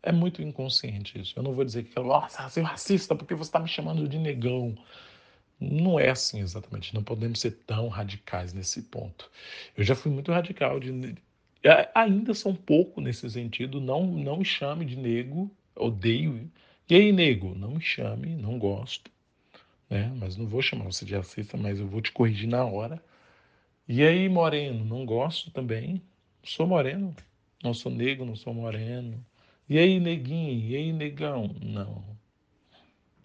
É muito inconsciente isso. Eu não vou dizer que, nossa, você é racista porque você está me chamando de negão. Não é assim exatamente. Não podemos ser tão radicais nesse ponto. Eu já fui muito radical de ainda sou um pouco nesse sentido. Não, não me chame de nego, odeio. E aí, nego, não me chame, não gosto. Né? Mas não vou chamar você de racista, mas eu vou te corrigir na hora. E aí, moreno, não gosto também. Sou moreno. Não sou negro, não sou moreno. E aí, neguinho? E aí, negão? Não.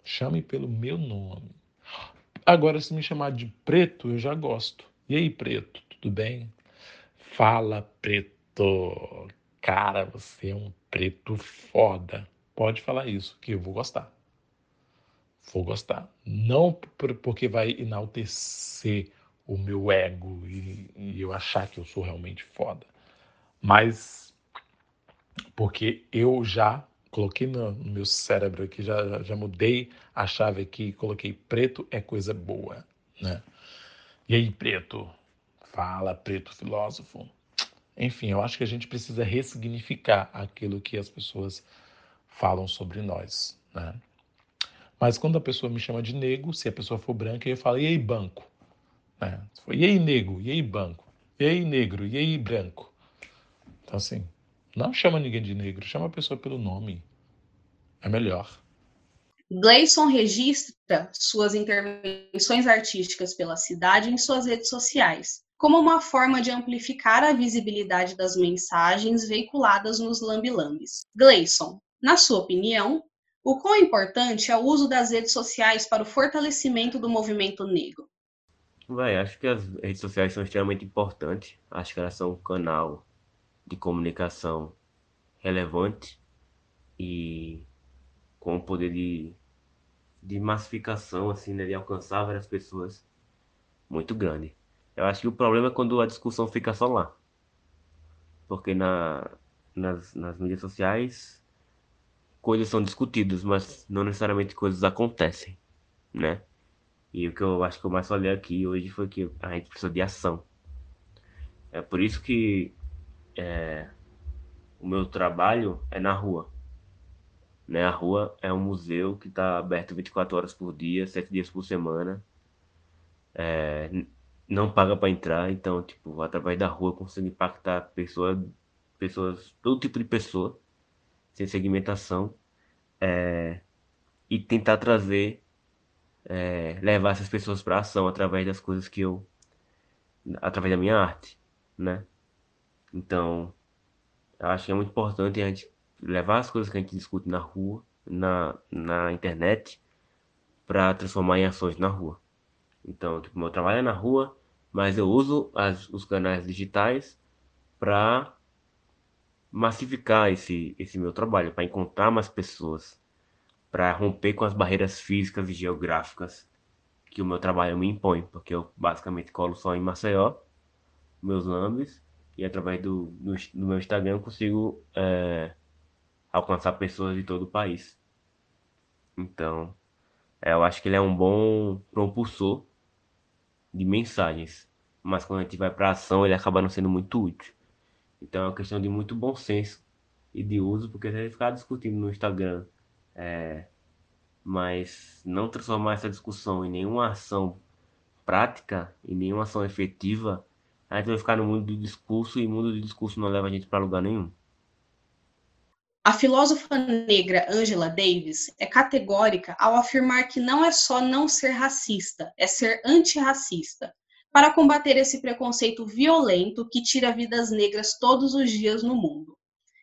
Chame pelo meu nome. Agora, se me chamar de preto, eu já gosto. E aí, preto, tudo bem? Fala, preto. Cara, você é um preto foda. Pode falar isso, que eu vou gostar. Vou gostar. Não porque vai enaltecer o meu ego e, e eu achar que eu sou realmente foda, mas porque eu já coloquei no, meu cérebro aqui, já, já mudei a chave aqui, coloquei preto é coisa boa, né? E aí, preto? Fala, preto filósofo. Enfim, eu acho que a gente precisa ressignificar aquilo que as pessoas falam sobre nós, né? Mas quando a pessoa me chama de negro, se a pessoa for branca, eu falo, e aí, banco? Né? E aí, negro? E aí, banco? E aí, negro? E aí, branco? Então, assim, não chama ninguém de negro, chama a pessoa pelo nome. É melhor. Gleison registra suas intervenções artísticas pela cidade em suas redes sociais, como uma forma de amplificar a visibilidade das mensagens veiculadas nos lambilambes. Gleison, na sua opinião, o quão importante é o uso das redes sociais para o fortalecimento do movimento negro? Vai, acho que as redes sociais são extremamente importantes. Acho que elas são um canal de comunicação relevante e com o poder de, de massificação, assim, né, de alcançar várias pessoas muito grande. Eu acho que o problema é quando a discussão fica só lá. Porque na, nas, nas mídias sociais coisas são discutidas, mas não necessariamente coisas acontecem, né? E o que eu acho que eu mais falei aqui hoje foi que a gente precisa de ação. É por isso que é, o meu trabalho é na rua. Né? A rua é um museu que está aberto 24 horas por dia, 7 dias por semana. É, não paga para entrar, então, tipo, através da rua consigo impactar pessoas, pessoas, todo tipo de pessoa, sem segmentação, é, e tentar trazer é, levar essas pessoas para ação através das coisas que eu através da minha arte, né? Então, acho que é muito importante a gente levar as coisas que a gente discute na rua, na, na internet, para transformar em ações na rua. Então, tipo, meu trabalho é na rua, mas eu uso as, os canais digitais para massificar esse, esse meu trabalho, para encontrar mais pessoas, para romper com as barreiras físicas e geográficas que o meu trabalho me impõe, porque eu basicamente colo só em Maceió, meus lambes, e através do, do, do meu Instagram eu consigo é, alcançar pessoas de todo o país. Então, é, eu acho que ele é um bom propulsor de mensagens, mas quando a gente vai para ação ele acaba não sendo muito útil. Então é uma questão de muito bom senso e de uso, porque se a gente ficar discutindo no Instagram é, mas não transformar essa discussão em nenhuma ação prática, em nenhuma ação efetiva, a gente vai ficar no mundo do discurso e o mundo do discurso não leva a gente para lugar nenhum. A filósofa negra Angela Davis é categórica ao afirmar que não é só não ser racista, é ser antirracista, para combater esse preconceito violento que tira vidas negras todos os dias no mundo.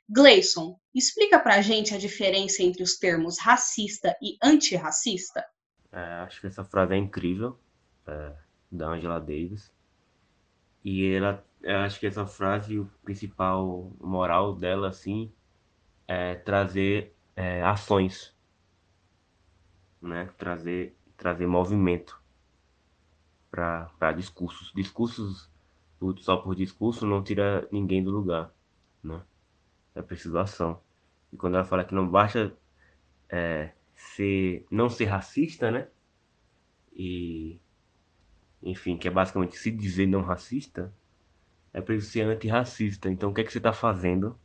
Gleison, explica pra gente a diferença entre os termos racista e antirracista. É, acho que essa frase é incrível, é, da Angela Davis. E ela, acho que essa frase, o principal moral dela, assim, é trazer é, ações, né? Trazer, trazer movimento para discursos. Discursos só por discurso não tira ninguém do lugar, né? é preciso ação. E quando ela fala que não basta é, ser, não ser racista, né? E, enfim, que é basicamente se dizer não racista, é para ser antirracista. Então, o que é que você está fazendo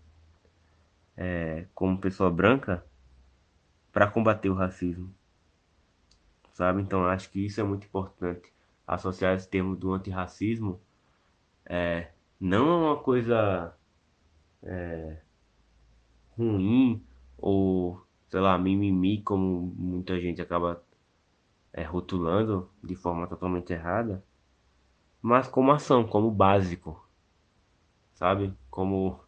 é, como pessoa branca para combater o racismo? Sabe? Então, acho que isso é muito importante. Associar esse termo do antirracismo é, não é uma coisa é, ruim ou, sei lá, mimimi, como muita gente acaba é, rotulando de forma totalmente errada, mas como ação, como básico, sabe? Como,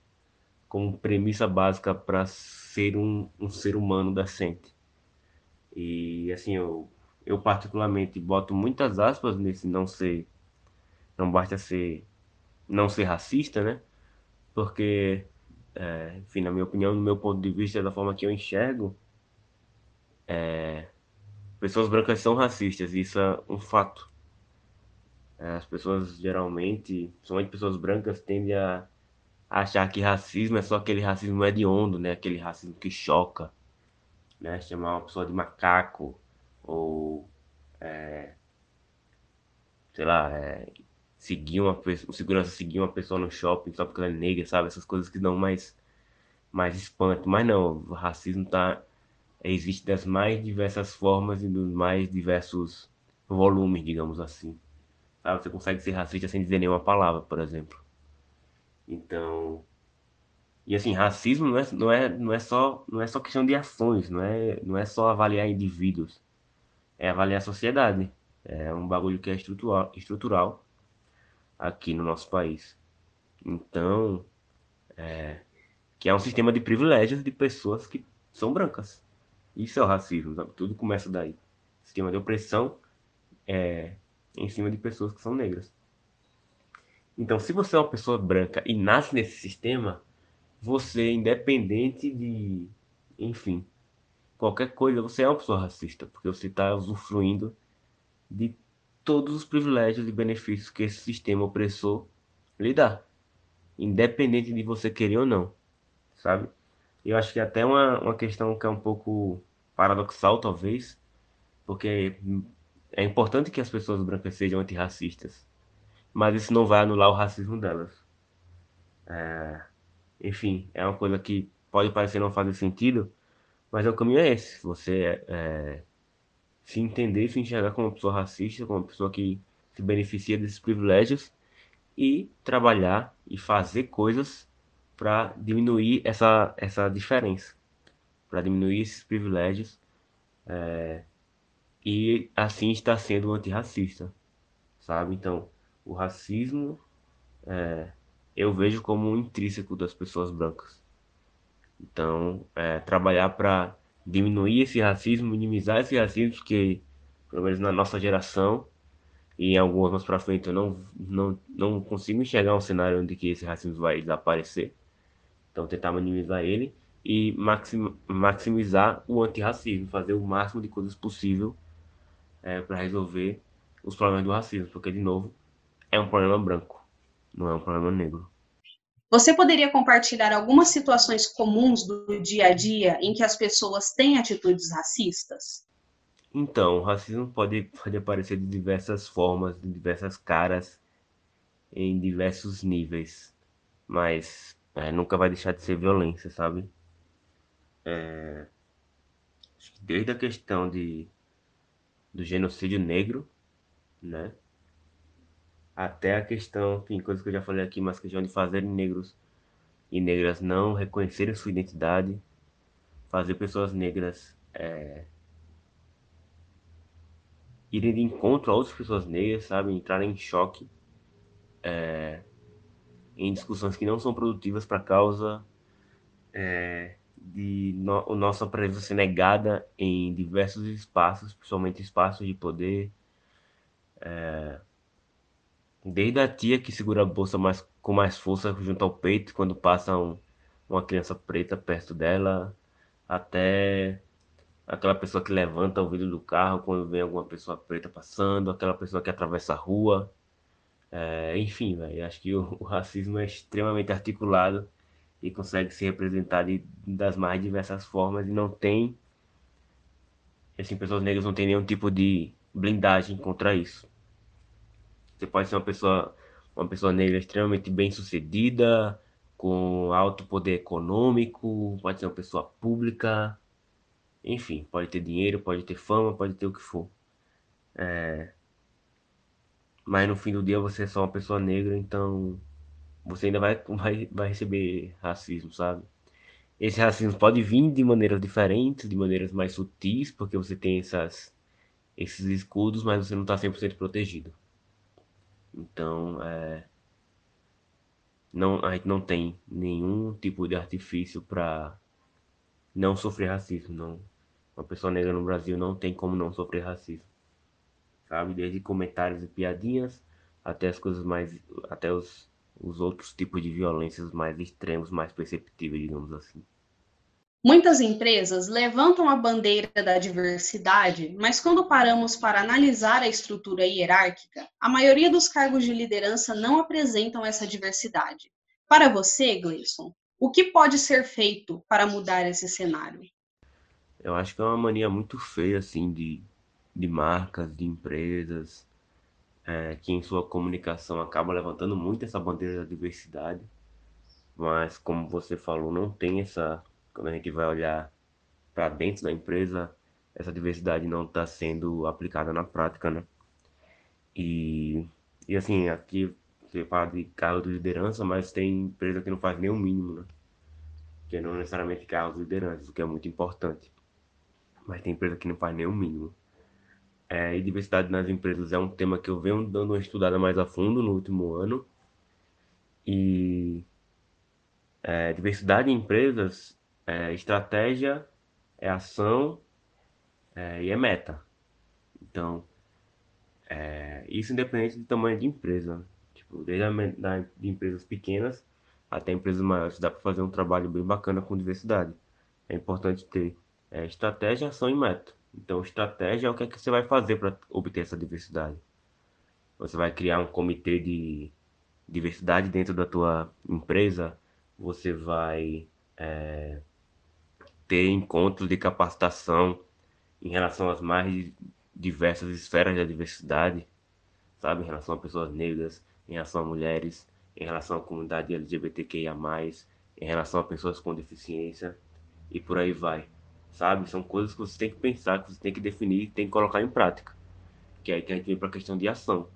como premissa básica para ser um, um ser humano decente. E assim, eu, eu particularmente boto muitas aspas nesse não ser, não basta ser, não ser racista, né? Porque é, enfim, na minha opinião, no meu ponto de vista, da forma que eu enxergo, é, pessoas brancas são racistas, isso é um fato. É, as pessoas geralmente, somente pessoas brancas, tendem a achar que racismo é só aquele racismo hediondo, né? Aquele racismo que choca, né? Chamar uma pessoa de macaco ou, é, sei lá, é, seguir uma pessoa, o segurança seguir uma pessoa no shopping só porque ela é negra, sabe? Essas coisas que dão mais, mais espanto. Mas não, o racismo tá, existe das mais diversas formas e dos mais diversos volumes, digamos assim. Sabe? Você consegue ser racista sem dizer nenhuma palavra, por exemplo. Então, e assim, racismo não é, não é, não é, só, não é só questão de ações, não é, não é só avaliar indivíduos, é avaliar a sociedade. É um bagulho que é estrutural, estrutural aqui no nosso país. Então, é, que é um sistema de privilégios de pessoas que são brancas. Isso é o racismo, sabe? tudo começa daí. Sistema de opressão é, em cima de pessoas que são negras. Então, se você é uma pessoa branca e nasce nesse sistema, você, independente de, enfim, qualquer coisa, você é uma pessoa racista, porque você está usufruindo de todos os privilégios e benefícios que esse sistema opressor lhe dá, independente de você querer ou não, sabe? Eu acho que é até uma, uma questão que é um pouco paradoxal, talvez, porque é importante que as pessoas brancas sejam antirracistas, mas isso não vai anular o racismo delas. É, enfim, é uma coisa que pode parecer não fazer sentido, mas o caminho é esse. Você é, se entender, se enxergar como uma pessoa racista, como uma pessoa que se beneficia desses privilégios e trabalhar e fazer coisas para diminuir essa, essa diferença, para diminuir esses privilégios é, e assim está sendo antirracista, sabe? Então, o racismo é, eu vejo como um intrínseco das pessoas brancas. Então, é, trabalhar para diminuir esse racismo, minimizar esse racismo que, pelo menos na nossa geração, e em algumas mais para frente eu não, não, não consigo enxergar um cenário onde que esse racismo vai desaparecer. Então tentar minimizar ele e maxim, maximizar o antirracismo, fazer o máximo de coisas possível é, para resolver os problemas do racismo, porque de novo é um problema branco, não é um problema negro. Você poderia compartilhar algumas situações comuns do dia a dia em que as pessoas têm atitudes racistas? Então, o racismo pode, pode aparecer de diversas formas, de diversas caras, em diversos níveis, mas é, nunca vai deixar de ser violência, sabe? É, desde a questão de, do genocídio negro, né? até a questão, enfim, coisas que eu já falei aqui, mas questão de fazer negros e negras não reconhecerem sua identidade, fazer pessoas negras é, irem de encontro a outras pessoas negras, sabe, entrarem em choque é, em discussões que não são produtivas para causa é, de no, nossa presença negada em diversos espaços, principalmente espaços de poder. É, Desde a tia que segura a bolsa mais, com mais força junto ao peito quando passa um, uma criança preta perto dela, até aquela pessoa que levanta o vidro do carro quando vem alguma pessoa preta passando, aquela pessoa que atravessa a rua. É, enfim, véio, acho que o, [laughs] o, racismo é extremamente articulado e consegue se representar de, das mais diversas formas e não tem assim, pessoas negras não têm nenhum tipo de blindagem contra isso. Você pode ser uma pessoa, uma pessoa negra extremamente bem sucedida, com alto poder econômico, pode ser uma pessoa pública, enfim, pode ter dinheiro, pode ter fama, pode ter o que for. É... Mas no fim do dia você é só uma pessoa negra, então você ainda vai, [laughs] vai, vai receber racismo, sabe? Esse racismo pode vir de maneiras diferentes, de maneiras mais sutis, porque você tem essas, esses escudos, mas você não está 100% protegido. Então, é, não, a gente não tem nenhum tipo de artifício para não sofrer racismo. Não. Uma pessoa negra no Brasil não tem como não sofrer racismo. Sabe? Desde comentários e piadinhas até as coisas mais. até os, os outros tipos de violências mais extremos, mais perceptíveis, digamos assim. Muitas empresas levantam a bandeira da diversidade, mas quando paramos para analisar a estrutura hierárquica, a maioria dos cargos de liderança não apresentam essa diversidade. Para você, Gleison, o que pode ser feito para mudar esse cenário? Eu acho que é uma mania muito feia, assim, de, de marcas, de empresas, é, que em sua comunicação acaba levantando muito essa bandeira da diversidade, mas como você falou, não tem essa quando a gente vai olhar para dentro da empresa, essa diversidade não está sendo aplicada na prática, né? E, e assim, aqui você fala de carro de liderança, mas tem empresa que não faz nem o mínimo, né? Que não necessariamente carros de liderança, o que é muito importante. Mas tem empresa que não faz nem o mínimo. É, e diversidade nas empresas é um tema que eu venho dando uma estudada mais a fundo no último ano. E é, diversidade em empresas é, estratégia, é ação é, e é meta. Então, é, isso independente do tamanho de empresa. Tipo, desde a, da, de empresas pequenas até empresas maiores, dá para fazer um trabalho bem bacana com diversidade. É importante ter é, estratégia, ação e meta. Então, estratégia é o que, é que você vai fazer para obter essa diversidade. Você vai criar um comitê de diversidade dentro da tua empresa. Você vai é, ter encontros de capacitação em relação às mais diversas esferas da diversidade, sabe? Em relação a pessoas negras, em relação a mulheres, em relação à comunidade LGBTQIA, em relação a pessoas com deficiência e por aí vai, sabe? São coisas que você tem que pensar, que você tem que definir, tem que colocar em prática. Que é aí que a gente vem para a questão de ação,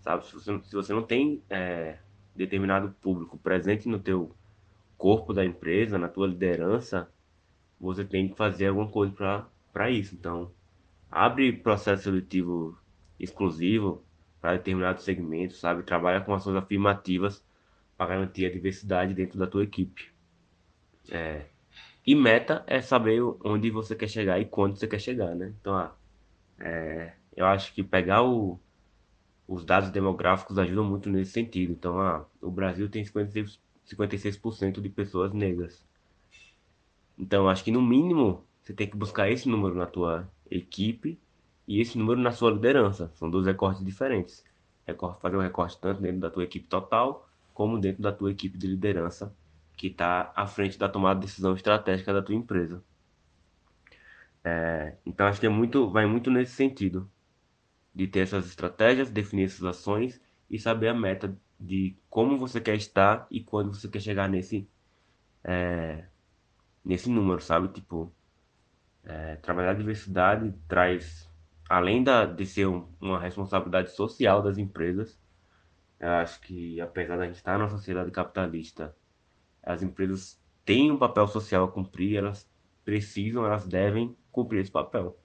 sabe? Se você, se você não tem é, determinado público presente no teu corpo da empresa, na tua liderança, você tem que fazer alguma coisa para isso. Então, abre processo seletivo exclusivo para determinados segmentos, sabe? Trabalha com ações afirmativas para garantir a diversidade dentro da tua equipe. É. E meta é saber onde você quer chegar e quando você quer chegar, né? Então, ah, é, eu acho que pegar o, os dados demográficos ajudam muito nesse sentido. Então, ah, o Brasil tem 56%, 56 de pessoas negras. Então, acho que no mínimo você tem que buscar esse número na tua equipe e esse número na sua liderança. São dois recortes diferentes. Recorte, fazer um recorte tanto dentro da tua equipe total, como dentro da tua equipe de liderança, que está à frente da tomada de decisão estratégica da tua empresa. É, então, acho que é muito, vai muito nesse sentido de ter essas estratégias, definir essas ações e saber a meta de como você quer estar e quando você quer chegar nesse, é, nesse número, sabe? Tipo, é, trabalhar a diversidade traz, além da, de ser um, uma responsabilidade social das empresas, acho que apesar da gente estar numa sociedade capitalista, as empresas têm um papel social a cumprir, elas precisam, elas devem cumprir esse papel.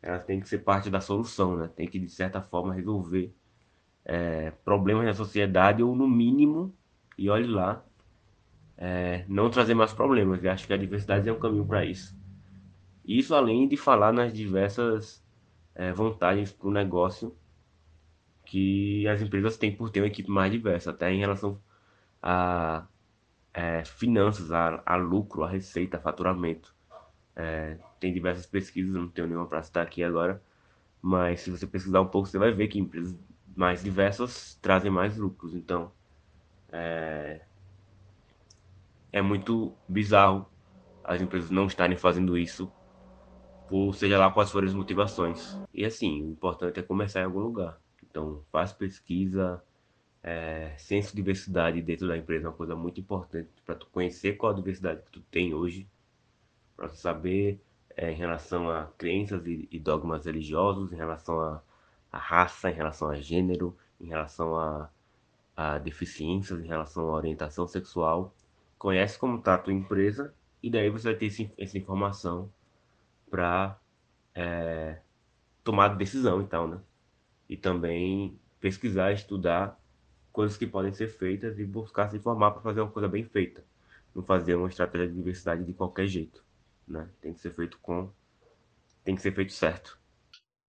Elas têm que ser parte da solução, né? Tem que, de certa forma, resolver é, problemas da sociedade ou, no mínimo, e olhe lá, é, não trazer mais problemas. Eu acho que a diversidade é um caminho para isso. Isso além de falar nas diversas é, vantagens para o negócio que as empresas têm por ter uma equipe mais diversa, até em relação a é, finanças, a, a, lucro, a receita, a faturamento. É, tem diversas pesquisas, não tenho nenhuma para citar aqui agora, mas se você pesquisar um pouco, você vai ver que empresas mais diversas trazem mais lucros. Então, é, é muito bizarro as empresas não estarem fazendo isso ou seja lá quais forem as motivações. E assim, o importante é começar em algum lugar. Então, faz pesquisa, é, senso de diversidade dentro da empresa é uma coisa muito importante para tu conhecer qual a diversidade que tu tem hoje, para tu saber é, em relação a crenças e, e, dogmas religiosos, em relação a, a, raça, em relação a gênero, em relação a, a deficiências, em relação à orientação sexual. Conhece como está a tua empresa e daí você vai ter esse, essa informação para é, tomar decisão e tal, né? E também pesquisar, estudar coisas que podem ser feitas e buscar se informar para fazer uma coisa bem feita. Não fazer uma estratégia de diversidade de qualquer jeito, né? Tem que ser feito com tem que ser feito certo.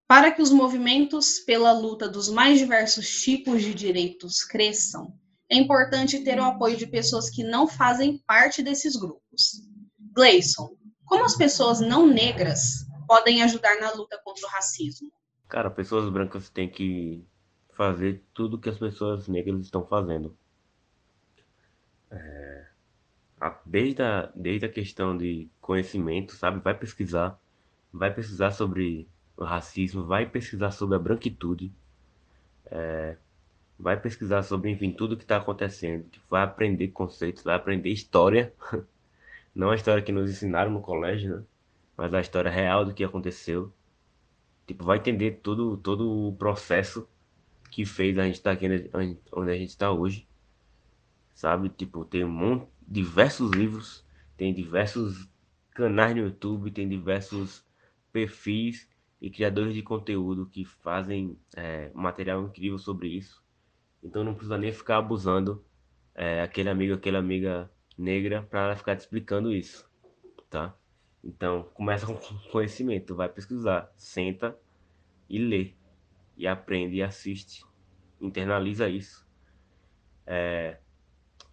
Para que os movimentos pela luta dos mais diversos tipos de direitos cresçam, é importante ter o apoio de pessoas que não fazem parte desses grupos. Gleison, como as pessoas não negras podem ajudar na luta contra o racismo? Cara, pessoas brancas têm que fazer tudo que as pessoas negras estão fazendo. É, desde, a, desde a questão de conhecimento, sabe? Vai pesquisar, vai pesquisar sobre o racismo, vai pesquisar sobre a branquitude, é, vai pesquisar sobre, enfim, tudo que está acontecendo, vai aprender conceitos, vai aprender história, [laughs] não a história que nos ensinaram no colégio, né? Mas a história real do que aconteceu. Tipo, vai entender todo, todo o processo que fez a gente estar tá aqui onde a gente está hoje. Sabe? Tipo, tem um monte, diversos livros, tem diversos canais no YouTube, tem diversos perfis e criadores de conteúdo que fazem é, material incrível sobre isso. Então não precisa nem ficar abusando é, aquele amigo, aquela amiga negra para ela ficar te explicando isso, tá? Então começa com [laughs] conhecimento, vai pesquisar, senta e lê e aprende e assiste, internaliza isso. É,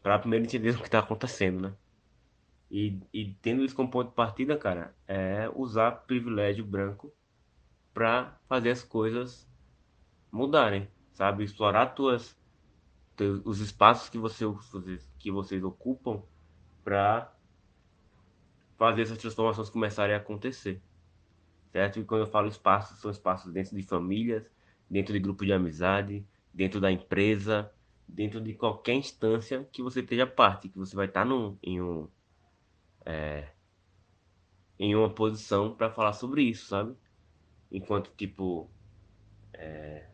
para primeiro entender [laughs] o que está acontecendo, né? E, e, tendo isso como ponto de partida, cara, é usar privilégio branco para fazer as coisas mudarem, sabe? Explorar tuas, teus, os espaços que, você, que vocês ocupam para fazer essas transformações começarem a acontecer certo? E quando eu falo espaços, são espaços dentro de famílias, dentro de grupo de amizade, dentro da empresa, dentro de qualquer instância que você esteja parte, que você vai estar em um é, em uma posição para falar sobre isso, sabe? Enquanto tipo é,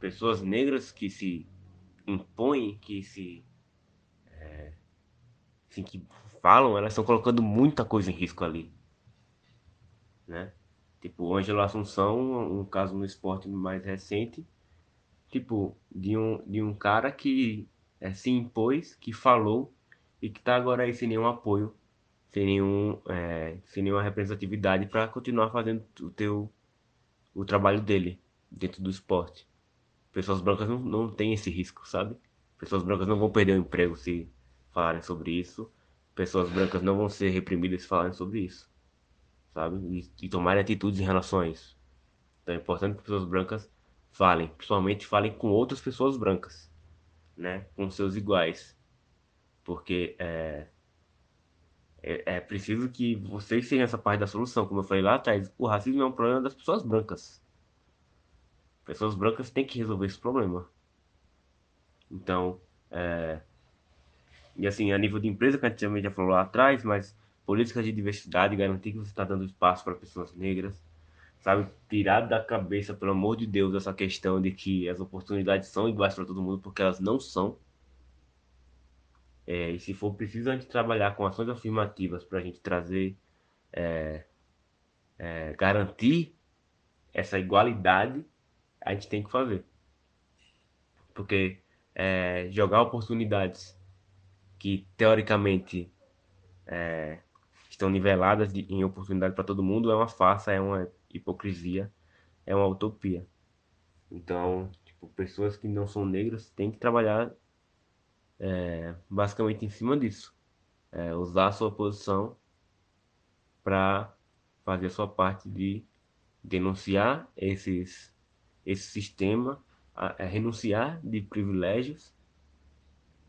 pessoas negras que se impõem, que se é, assim, que falam, elas estão colocando muita coisa em risco ali, né? Tipo, o Ângelo Assunção, um caso no esporte mais recente, tipo, de um, de um cara que é, se impôs, que falou e que tá agora aí sem nenhum apoio, sem, nenhum, é, sem nenhuma representatividade para continuar fazendo o teu o trabalho dele dentro do esporte. Pessoas brancas não, não têm esse risco, sabe? Pessoas brancas não vão perder o emprego se falarem sobre isso. Pessoas brancas não vão ser reprimidas se falarem sobre isso sabe? E, e tomarem atitudes em relação a isso. Então é importante que pessoas brancas falem, principalmente falem com outras pessoas brancas, né? Com seus iguais. Porque é, é, é preciso que vocês sejam essa parte da solução. Como eu falei lá atrás, o racismo é um problema das pessoas brancas. Pessoas brancas têm que resolver esse problema. Então, é, e assim, a nível de empresa, que a gente já falou lá atrás, mas políticas de diversidade, garantir que você está dando espaço para pessoas negras, sabe? Tirar da cabeça, pelo amor de Deus, essa questão de que as oportunidades são iguais para todo mundo, porque elas não são. É, e se for preciso a gente trabalhar com ações afirmativas para a gente trazer, é, é, garantir essa igualdade, a gente tem que fazer. Porque é, jogar oportunidades que teoricamente é, estão niveladas de, em oportunidade para todo mundo é uma farsa, é uma hipocrisia, é uma utopia. Então, tipo, pessoas que não são negras têm que trabalhar é, basicamente em cima disso. É, usar a sua posição para fazer a sua parte de denunciar esses, esse sistema, a, a renunciar de privilégios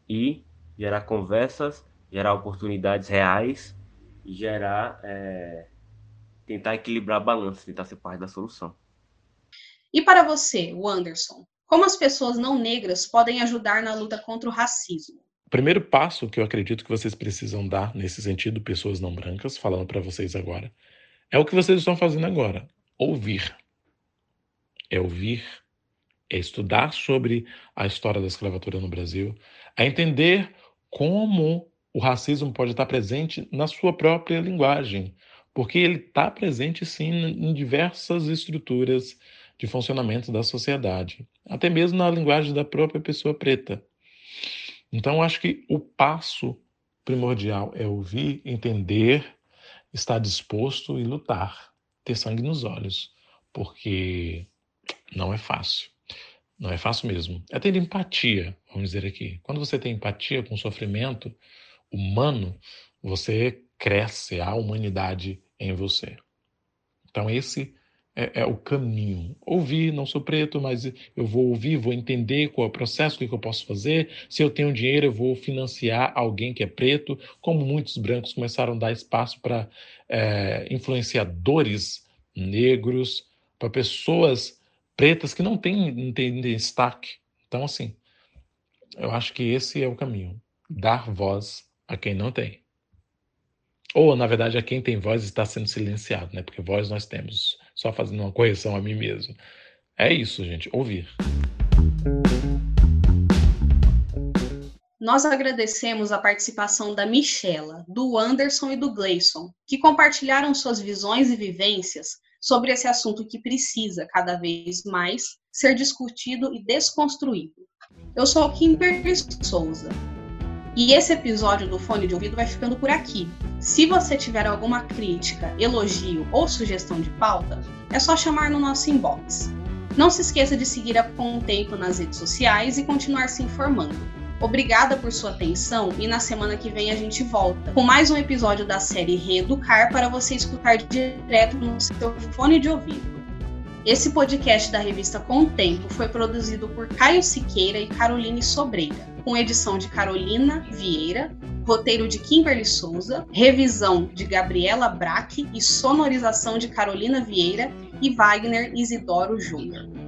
e gerar conversas, gerar oportunidades reais gerar é, tentar equilibrar a balança, tentar ser parte da solução. E para você, o Anderson, como as pessoas não negras podem ajudar na luta contra o racismo? O primeiro passo que eu acredito que vocês precisam dar nesse sentido, pessoas não brancas, falando para vocês agora, é o que vocês estão fazendo agora: ouvir. É ouvir, é estudar sobre a história da escravatura no Brasil, é entender como o racismo pode estar presente na sua própria linguagem, porque ele está presente sim em diversas estruturas de funcionamento da sociedade, até mesmo na linguagem da própria pessoa preta. Então, acho que o passo primordial é ouvir, entender, estar disposto e lutar, ter sangue nos olhos, porque não é fácil. Não é fácil mesmo. É ter empatia, vamos dizer aqui. Quando você tem empatia com o sofrimento humano, você cresce, a humanidade em você. Então, esse é, é, o caminho. Ouvir, não sou preto, mas eu vou ouvir, vou entender qual é o processo, o que eu posso fazer. Se eu tenho dinheiro, eu vou financiar alguém que é preto, como muitos brancos começaram a dar espaço para é, influenciadores negros, para pessoas pretas que não têm destaque. Então, assim, eu acho que esse é o caminho. Dar voz a quem não tem. Ou, na verdade, a quem tem voz está sendo silenciado, né? Porque voz nós temos. Só fazendo uma correção a mim mesmo. É isso, gente. Ouvir. Nós agradecemos a participação da Michela, do Anderson e do Gleison, que compartilharam suas visões e vivências sobre esse assunto que precisa cada vez mais ser discutido e desconstruído. Eu sou Kimberly Souza, e esse episódio do Fone de Ouvido vai ficando por aqui. Se você tiver alguma crítica, elogio ou sugestão de pauta, é só chamar no nosso inbox. Não se esqueça de seguir a Com Tempo nas redes sociais e continuar se informando. Obrigada por sua atenção e na semana que vem a gente volta com mais um episódio da série Reeducar para você escutar direto no seu fone de ouvido. Esse podcast da revista Com Tempo foi produzido por Caio Siqueira e Caroline Sobreira com edição de Carolina Vieira, roteiro de Kimberly Souza, revisão de Gabriela Braque e sonorização de Carolina Vieira e Wagner Isidoro Júnior.